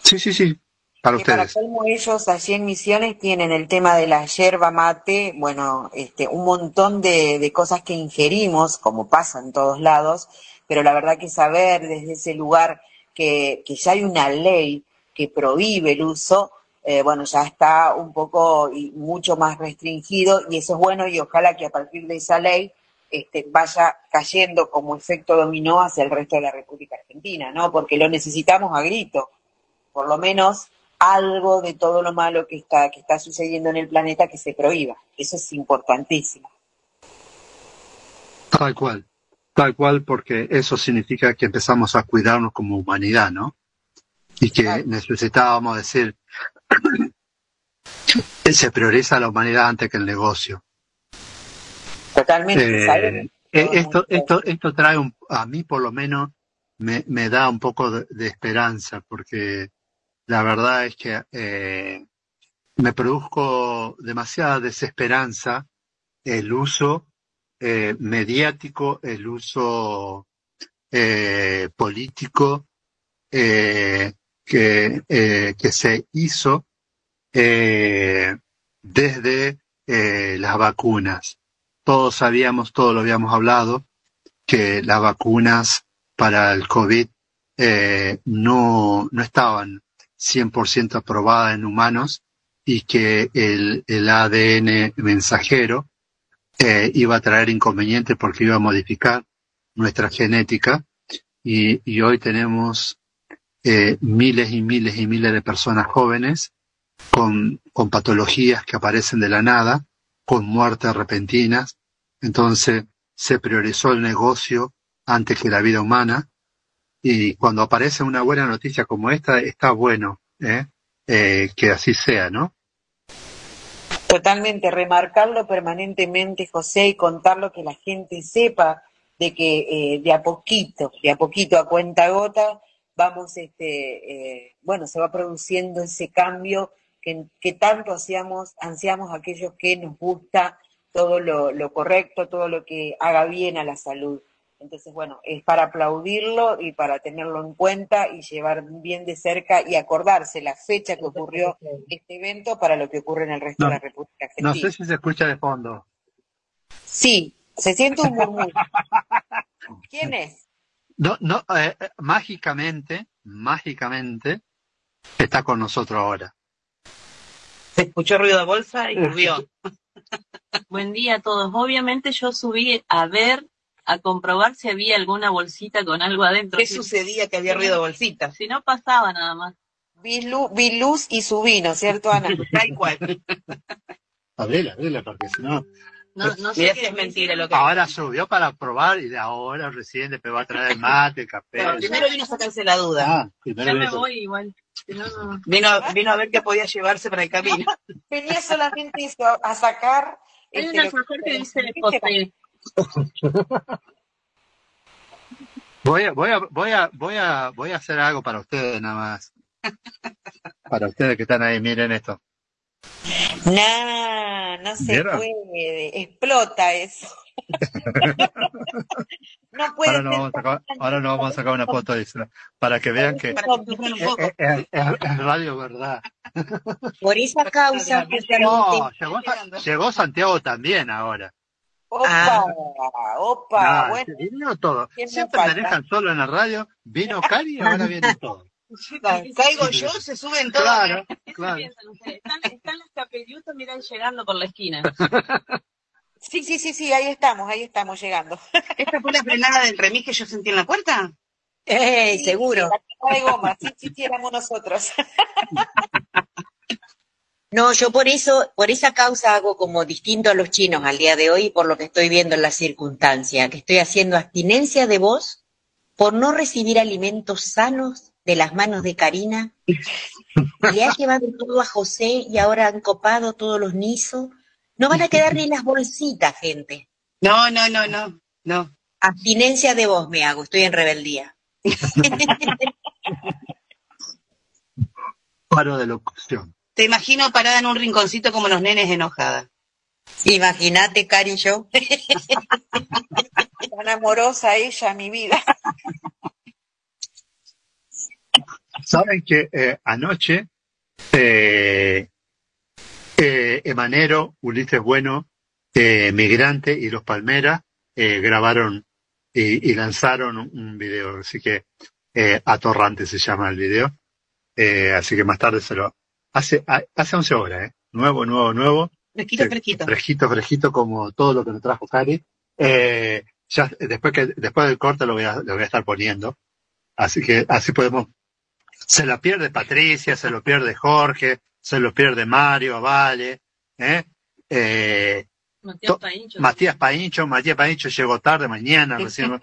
Speaker 1: sí, sí, sí, para
Speaker 11: Que para
Speaker 1: ustedes.
Speaker 11: colmo ellos allí en Misiones tienen el tema de la yerba mate, bueno, este, un montón de, de cosas que ingerimos, como pasa en todos lados, pero la verdad que saber desde ese lugar que, ya hay una ley que prohíbe el uso, eh, bueno, ya está un poco y mucho más restringido y eso es bueno y ojalá que a partir de esa ley este, vaya cayendo como efecto dominó hacia el resto de la República Argentina, ¿no? Porque lo necesitamos a grito por lo menos algo de todo lo malo que está, que está sucediendo en el planeta que se prohíba. Eso es importantísimo.
Speaker 1: Tal cual, tal cual, porque eso significa que empezamos a cuidarnos como humanidad, ¿no? Y que necesitábamos decir, <clears throat> se prioriza la humanidad antes que el negocio.
Speaker 11: Totalmente.
Speaker 1: Eh, eh, esto, esto, esto trae un, a mí por lo menos me, me da un poco de, de esperanza, porque la verdad es que eh, me produjo demasiada desesperanza el uso eh, mediático, el uso eh, político eh, que, eh, que se hizo eh, desde eh, las vacunas. Todos sabíamos, todos lo habíamos hablado, que las vacunas para el COVID no, no estaban 100% aprobadas en humanos y que el, el ADN mensajero eh, iba a traer inconvenientes porque iba a modificar nuestra genética y, y hoy tenemos eh, miles y miles y miles de personas jóvenes con, con patologías que aparecen de la nada, con muertes repentinas. Entonces se priorizó el negocio antes que la vida humana y cuando aparece una buena noticia como esta, está bueno ¿eh? Eh, que así sea, ¿no?
Speaker 11: Totalmente, remarcarlo permanentemente, José, y contarlo que la gente sepa de que eh, de a poquito, de a poquito, a cuenta gota, vamos, este, eh, bueno, se va produciendo ese cambio que, que tanto hacíamos, ansiamos aquellos que nos gusta todo lo, lo correcto, todo lo que haga bien a la salud. Entonces, bueno, es para aplaudirlo y para tenerlo en cuenta y llevar bien de cerca y acordarse la fecha que ocurrió este evento para lo que ocurre en el resto
Speaker 1: No,
Speaker 11: de la República
Speaker 1: no
Speaker 11: Argentina.
Speaker 1: sé si se escucha de fondo.
Speaker 11: Sí, se siente un murmullo. <laughs> ¿Quién es?
Speaker 1: No, no, eh, eh, mágicamente, mágicamente, está con nosotros ahora.
Speaker 13: Se escuchó ruido de bolsa y volvió.
Speaker 14: Buen día a todos. Obviamente yo subí a ver, a comprobar si había alguna bolsita con algo adentro.
Speaker 13: ¿Qué
Speaker 14: Si-
Speaker 13: sucedía que había ruido de bolsita?
Speaker 14: Si no pasaba nada más.
Speaker 11: Vi, lu- vi luz y subí, ¿no es cierto, Ana? <laughs>
Speaker 13: Tal cual.
Speaker 1: Abrila, abrila, porque si no.
Speaker 14: No, no sé qué
Speaker 13: si es
Speaker 14: me
Speaker 13: mentira lo que.
Speaker 1: Ahora subió para probar y de ahora recién después va a traer el mate, el café.
Speaker 13: Primero vino a sacarse la duda.
Speaker 1: Ah, primero
Speaker 14: Ya me voy igual. Si no, no.
Speaker 13: Vino, vino a ver qué podía llevarse para el camino. <laughs>
Speaker 11: Venía solamente eso, a sacar.
Speaker 14: Hay
Speaker 11: este,
Speaker 14: un
Speaker 11: lo
Speaker 14: alfajor que dice
Speaker 11: ¿Qué
Speaker 14: José.
Speaker 1: Voy a, voy a, voy a, voy a, voy a hacer algo para ustedes nada más. <laughs> Para ustedes que están ahí, miren esto.
Speaker 11: Nah, no se
Speaker 1: ¿Vieron?
Speaker 11: puede, explota eso. <laughs> no puede
Speaker 1: Ahora nos
Speaker 11: ser
Speaker 1: vamos a sacar, ahora nos vamos a sacar una foto de eso, para que vean que
Speaker 13: que
Speaker 1: es, radio verdad.
Speaker 11: Por esa causa, justamente,
Speaker 1: No, llegó, llegó Santiago también ahora.
Speaker 11: Opa, opa,
Speaker 1: No,
Speaker 11: bueno,
Speaker 1: vino todo.
Speaker 11: ¿quién me
Speaker 1: Siempre
Speaker 11: falta?
Speaker 1: manejan solo en la radio. Vino Cari y ahora viene todo.
Speaker 13: Caigo yo, se suben todos.
Speaker 1: Claro,
Speaker 14: ¿Qué
Speaker 1: claro.
Speaker 14: Están, están las capellutas, miran, llegando por la esquina. <laughs>
Speaker 11: sí, sí, sí, sí, ahí estamos, ahí estamos llegando. <laughs>
Speaker 13: ¿Esta fue la frenada del remis que yo sentí en la puerta?
Speaker 11: ¡Ey, seguro! La de goma, sí, sí, sí, éramos nosotros. <laughs> No, yo por eso, por esa causa hago como distinto a los chinos al día de hoy, por lo que estoy viendo en la circunstancia, que estoy haciendo abstinencia de voz por no recibir alimentos sanos de las manos de Karina. Le ha llevado todo a José y ahora han copado todos los nisos. No van a quedar ni las bolsitas, gente.
Speaker 13: No, no, no, no, no.
Speaker 11: Abstinencia de voz me hago, estoy en rebeldía. <laughs>
Speaker 1: Paro de locución.
Speaker 13: Te imagino parada en un rinconcito como los nenes enojada.
Speaker 11: Imagínate, Cari y yo. <laughs> Tan amorosa ella, mi vida.
Speaker 1: Saben que eh, anoche eh, eh, Emanero, Ulises Bueno, eh, Migrante y Los Palmeras eh, grabaron y, y lanzaron un, un video, así que eh, Atorrante se llama el video, Eh, así que más tarde se lo hace a- hace 11 horas, ¿eh? nuevo, nuevo, nuevo,
Speaker 13: Fresquito, fresquito.
Speaker 1: fresquito, fresquito como todo lo que nos trajo Cari. Eh, ya después que después del corte lo voy a lo voy a estar poniendo, así que así podemos se lo pierde Patricia, se lo pierde Jorge, se lo pierde Mario, Vale, ¿eh? Eh,
Speaker 14: Matías Paincho.
Speaker 1: Matías Paincho, Matías Paincho llegó tarde mañana, recién,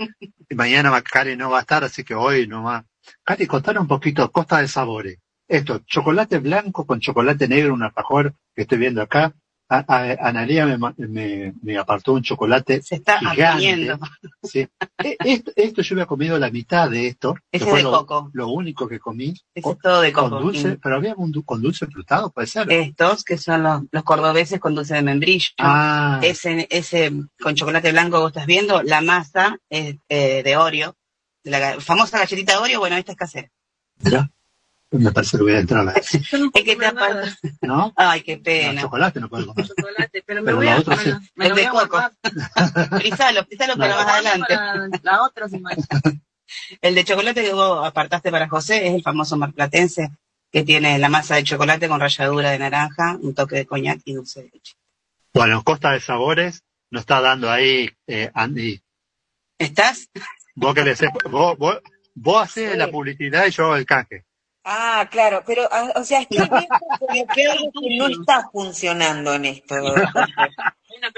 Speaker 1: mañana Cari no va a estar, así que hoy no va. Cari, contanos un poquito, costa de sabores. Esto, chocolate blanco con chocolate negro, un alfajor que estoy viendo acá. A, a- Analia me, ma- me, me apartó un chocolate
Speaker 13: Se está
Speaker 1: gigante. Sí. E- Esto, esto yo había comido la mitad de esto.
Speaker 13: Ese
Speaker 1: fue
Speaker 13: de
Speaker 1: lo,
Speaker 13: coco.
Speaker 1: lo único que comí.
Speaker 13: Ese es todo de
Speaker 1: Con
Speaker 13: coco.
Speaker 1: dulce,
Speaker 13: Y
Speaker 1: pero había un con dulce frutado, puede ser.
Speaker 13: Estos, que son los, los cordobeses con dulce de membrillo.
Speaker 1: ah,
Speaker 13: Ese, ese con chocolate blanco que vos estás viendo, la masa es eh, de Oreo. De la famosa galletita Oreo, bueno, esta es casera.
Speaker 1: mirá, me parece que voy a entrar a
Speaker 14: no
Speaker 13: Es que te
Speaker 14: comer nada
Speaker 13: aparta.
Speaker 1: ¿No?
Speaker 13: Ay, qué
Speaker 1: No,
Speaker 13: pena.
Speaker 1: chocolate no puedo comer.
Speaker 14: de chocolate, pero me
Speaker 1: Pero
Speaker 14: voy a
Speaker 1: otra
Speaker 14: me
Speaker 1: sí.
Speaker 14: me
Speaker 13: El
Speaker 14: lo
Speaker 13: de coco.
Speaker 14: guardar. <laughs>
Speaker 13: Frisalo, frisalo para
Speaker 1: No.
Speaker 13: más adelante.
Speaker 14: Para la otra semana. <laughs>
Speaker 13: El de chocolate que vos apartaste para José es el famoso marplatense, que tiene la masa de chocolate con ralladura de naranja, un toque de coñac y dulce de leche.
Speaker 1: Bueno, Costa de Sabores nos está dando ahí, eh, Andy.
Speaker 13: ¿Estás?
Speaker 1: Vos que le sé- vos, vos, vos haces
Speaker 11: Sí.
Speaker 1: la publicidad y yo el canje.
Speaker 11: Ah, claro, pero, ah, o sea, estoy <laughs> viendo que algo que no está funcionando en esto.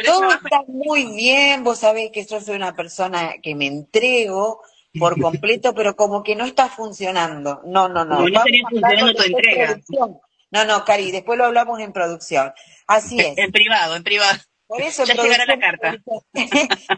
Speaker 11: Todo está muy bien, vos sabés que yo soy una persona que me entrego por <laughs> completo, pero como que no está funcionando. No, no, no.
Speaker 13: No funcionando tu entrega.
Speaker 11: producción. No, no, Cari, después lo hablamos en producción. Así es.
Speaker 13: En privado, en privado.
Speaker 11: Por eso
Speaker 13: Ya llegará la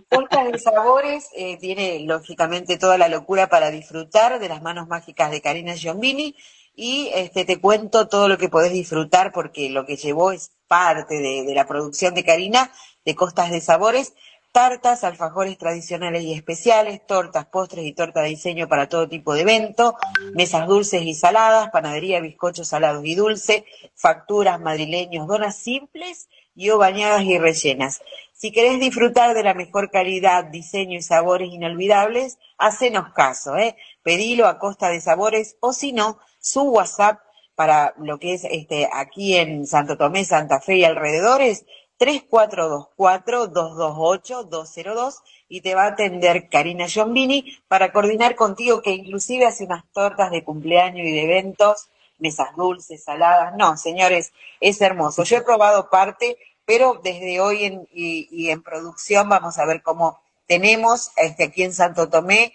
Speaker 11: Torta <laughs> de Sabores eh, tiene lógicamente toda la locura para disfrutar de las manos mágicas de Karina Giombini. Y este, te cuento todo lo que podés disfrutar porque lo que llevó es parte de, de la producción de Karina de Costas de Sabores, tartas, alfajores tradicionales y especiales, tortas, postres y torta de diseño para todo tipo de evento, mesas dulces y saladas, panadería, bizcochos salados y dulce, facturas, madrileños, donas simples o bañadas y rellenas. Si querés disfrutar de la mejor calidad, diseño y sabores inolvidables, hacenos caso, ¿eh? Pedilo a Costa de Sabores o si no, su WhatsApp para lo que es este aquí en Santo Tomé, Santa Fe y alrededores, 3424-228-202 y te va a atender Karina Giombini para coordinar contigo que inclusive hace unas tortas de cumpleaños y de eventos, mesas dulces, saladas. No, señores, es hermoso. Yo he probado parte, pero desde hoy en, y, y en producción vamos a ver cómo tenemos este, aquí en Santo Tomé.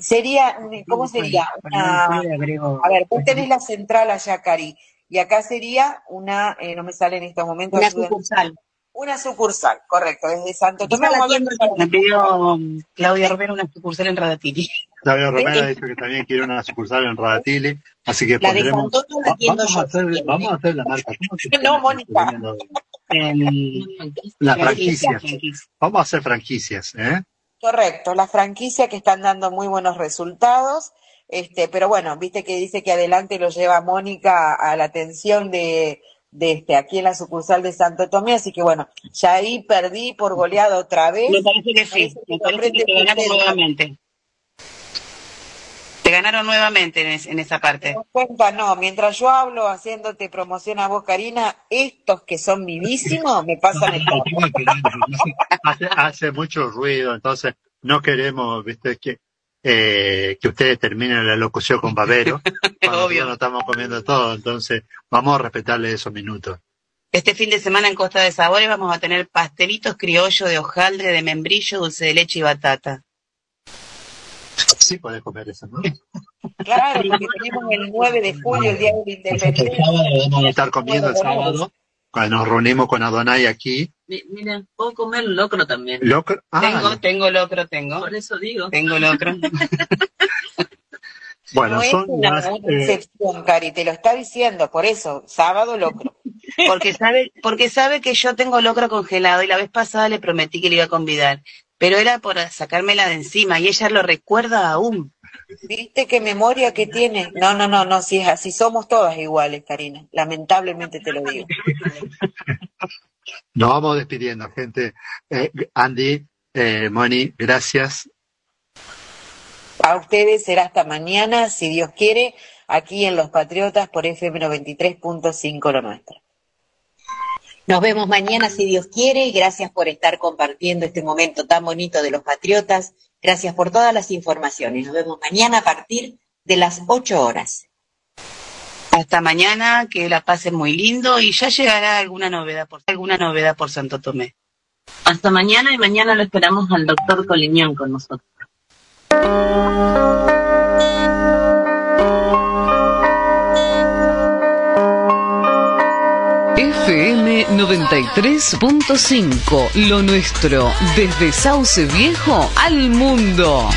Speaker 11: Sería, ¿cómo sería? Una, a ver, vos tenés la central allá, Cari, y acá sería una, eh, no me sale en estos momentos,
Speaker 13: Una sucursal.
Speaker 11: Una sucursal, correcto, desde Santo Tomé. A
Speaker 13: Me pidió um, Claudia Romero una sucursal en Radatili.
Speaker 1: Claudio Romero ha dicho que también quiere una sucursal en Radatili, así que
Speaker 11: La de
Speaker 1: pondremos...
Speaker 11: Santoto la
Speaker 1: vamos, a
Speaker 11: yo.
Speaker 1: hacer, vamos a hacer la marca. ¿Cómo se <laughs>
Speaker 11: No, Mónica.
Speaker 1: La franquicia. Vamos a hacer franquicias, ¿eh?
Speaker 11: Correcto, la franquicia que están dando muy buenos resultados, este, pero bueno, viste que dice que adelante lo lleva Mónica a la atención de, de este, aquí en la sucursal de Santo Tomé, así que bueno, ya ahí perdí por goleado otra vez.
Speaker 13: Me parece que sí, me parece que te ganaron nuevamente. Te ganaron nuevamente en, es- en esa parte.
Speaker 11: cuenta, no, mientras yo hablo haciéndote promoción a vos, Karina, estos que son vivísimos me pasan el
Speaker 1: hace, hace mucho ruido, entonces no queremos, viste, que, eh, que ustedes terminen la locución con babero. <laughs> cuando
Speaker 13: Obvio.
Speaker 1: nosotros nos estamos comiendo todo, entonces vamos a respetarle esos minutos.
Speaker 13: Este fin de semana en Costa de Sabores vamos a tener pastelitos criollos de hojaldre, de membrillo, dulce de leche y batata.
Speaker 1: Sí, podés comer eso, ¿no?
Speaker 11: Claro, porque tenemos el 9 de julio, el Día de la
Speaker 1: El
Speaker 11: Independencia.
Speaker 1: sábado vamos a estar comiendo el sábado, cuando nos reunimos con Adonai aquí.
Speaker 14: Mi- Mira, puedo comer locro también.
Speaker 1: Locro, ah,
Speaker 13: tengo, tengo locro, tengo.
Speaker 14: Por eso digo.
Speaker 13: Tengo locro. <laughs>
Speaker 1: bueno,
Speaker 11: no es
Speaker 1: son
Speaker 11: una, una
Speaker 1: eh,
Speaker 11: excepción, Cari, te lo está diciendo, por eso, sábado locro. <laughs>
Speaker 13: Porque sabe, porque sabe que yo tengo locro congelado y la vez pasada le prometí que le iba a convidar. Pero era por sacármela de encima y ella lo recuerda aún.
Speaker 11: ¿Viste qué memoria que tiene? No, no, no, no, si es así, somos todas iguales, Karina. Lamentablemente te lo digo.
Speaker 1: nos vamos despidiendo, gente. Eh, Andy, eh, Moni, gracias.
Speaker 11: A ustedes será hasta mañana, si Dios quiere, aquí en Los Patriotas por FM 93.5 lo nuestro. Nos vemos mañana, si Dios quiere. Gracias por estar compartiendo este momento tan bonito de los Patriotas. Gracias por todas las informaciones. Nos vemos mañana a partir de las 8 horas.
Speaker 13: Hasta mañana, que la pasen muy lindo y ya llegará alguna novedad por, alguna novedad por Santo Tomé.
Speaker 14: Hasta mañana y mañana lo esperamos al doctor Coliñón con nosotros.
Speaker 5: FM 93.5, lo nuestro, desde Sauce Viejo al mundo.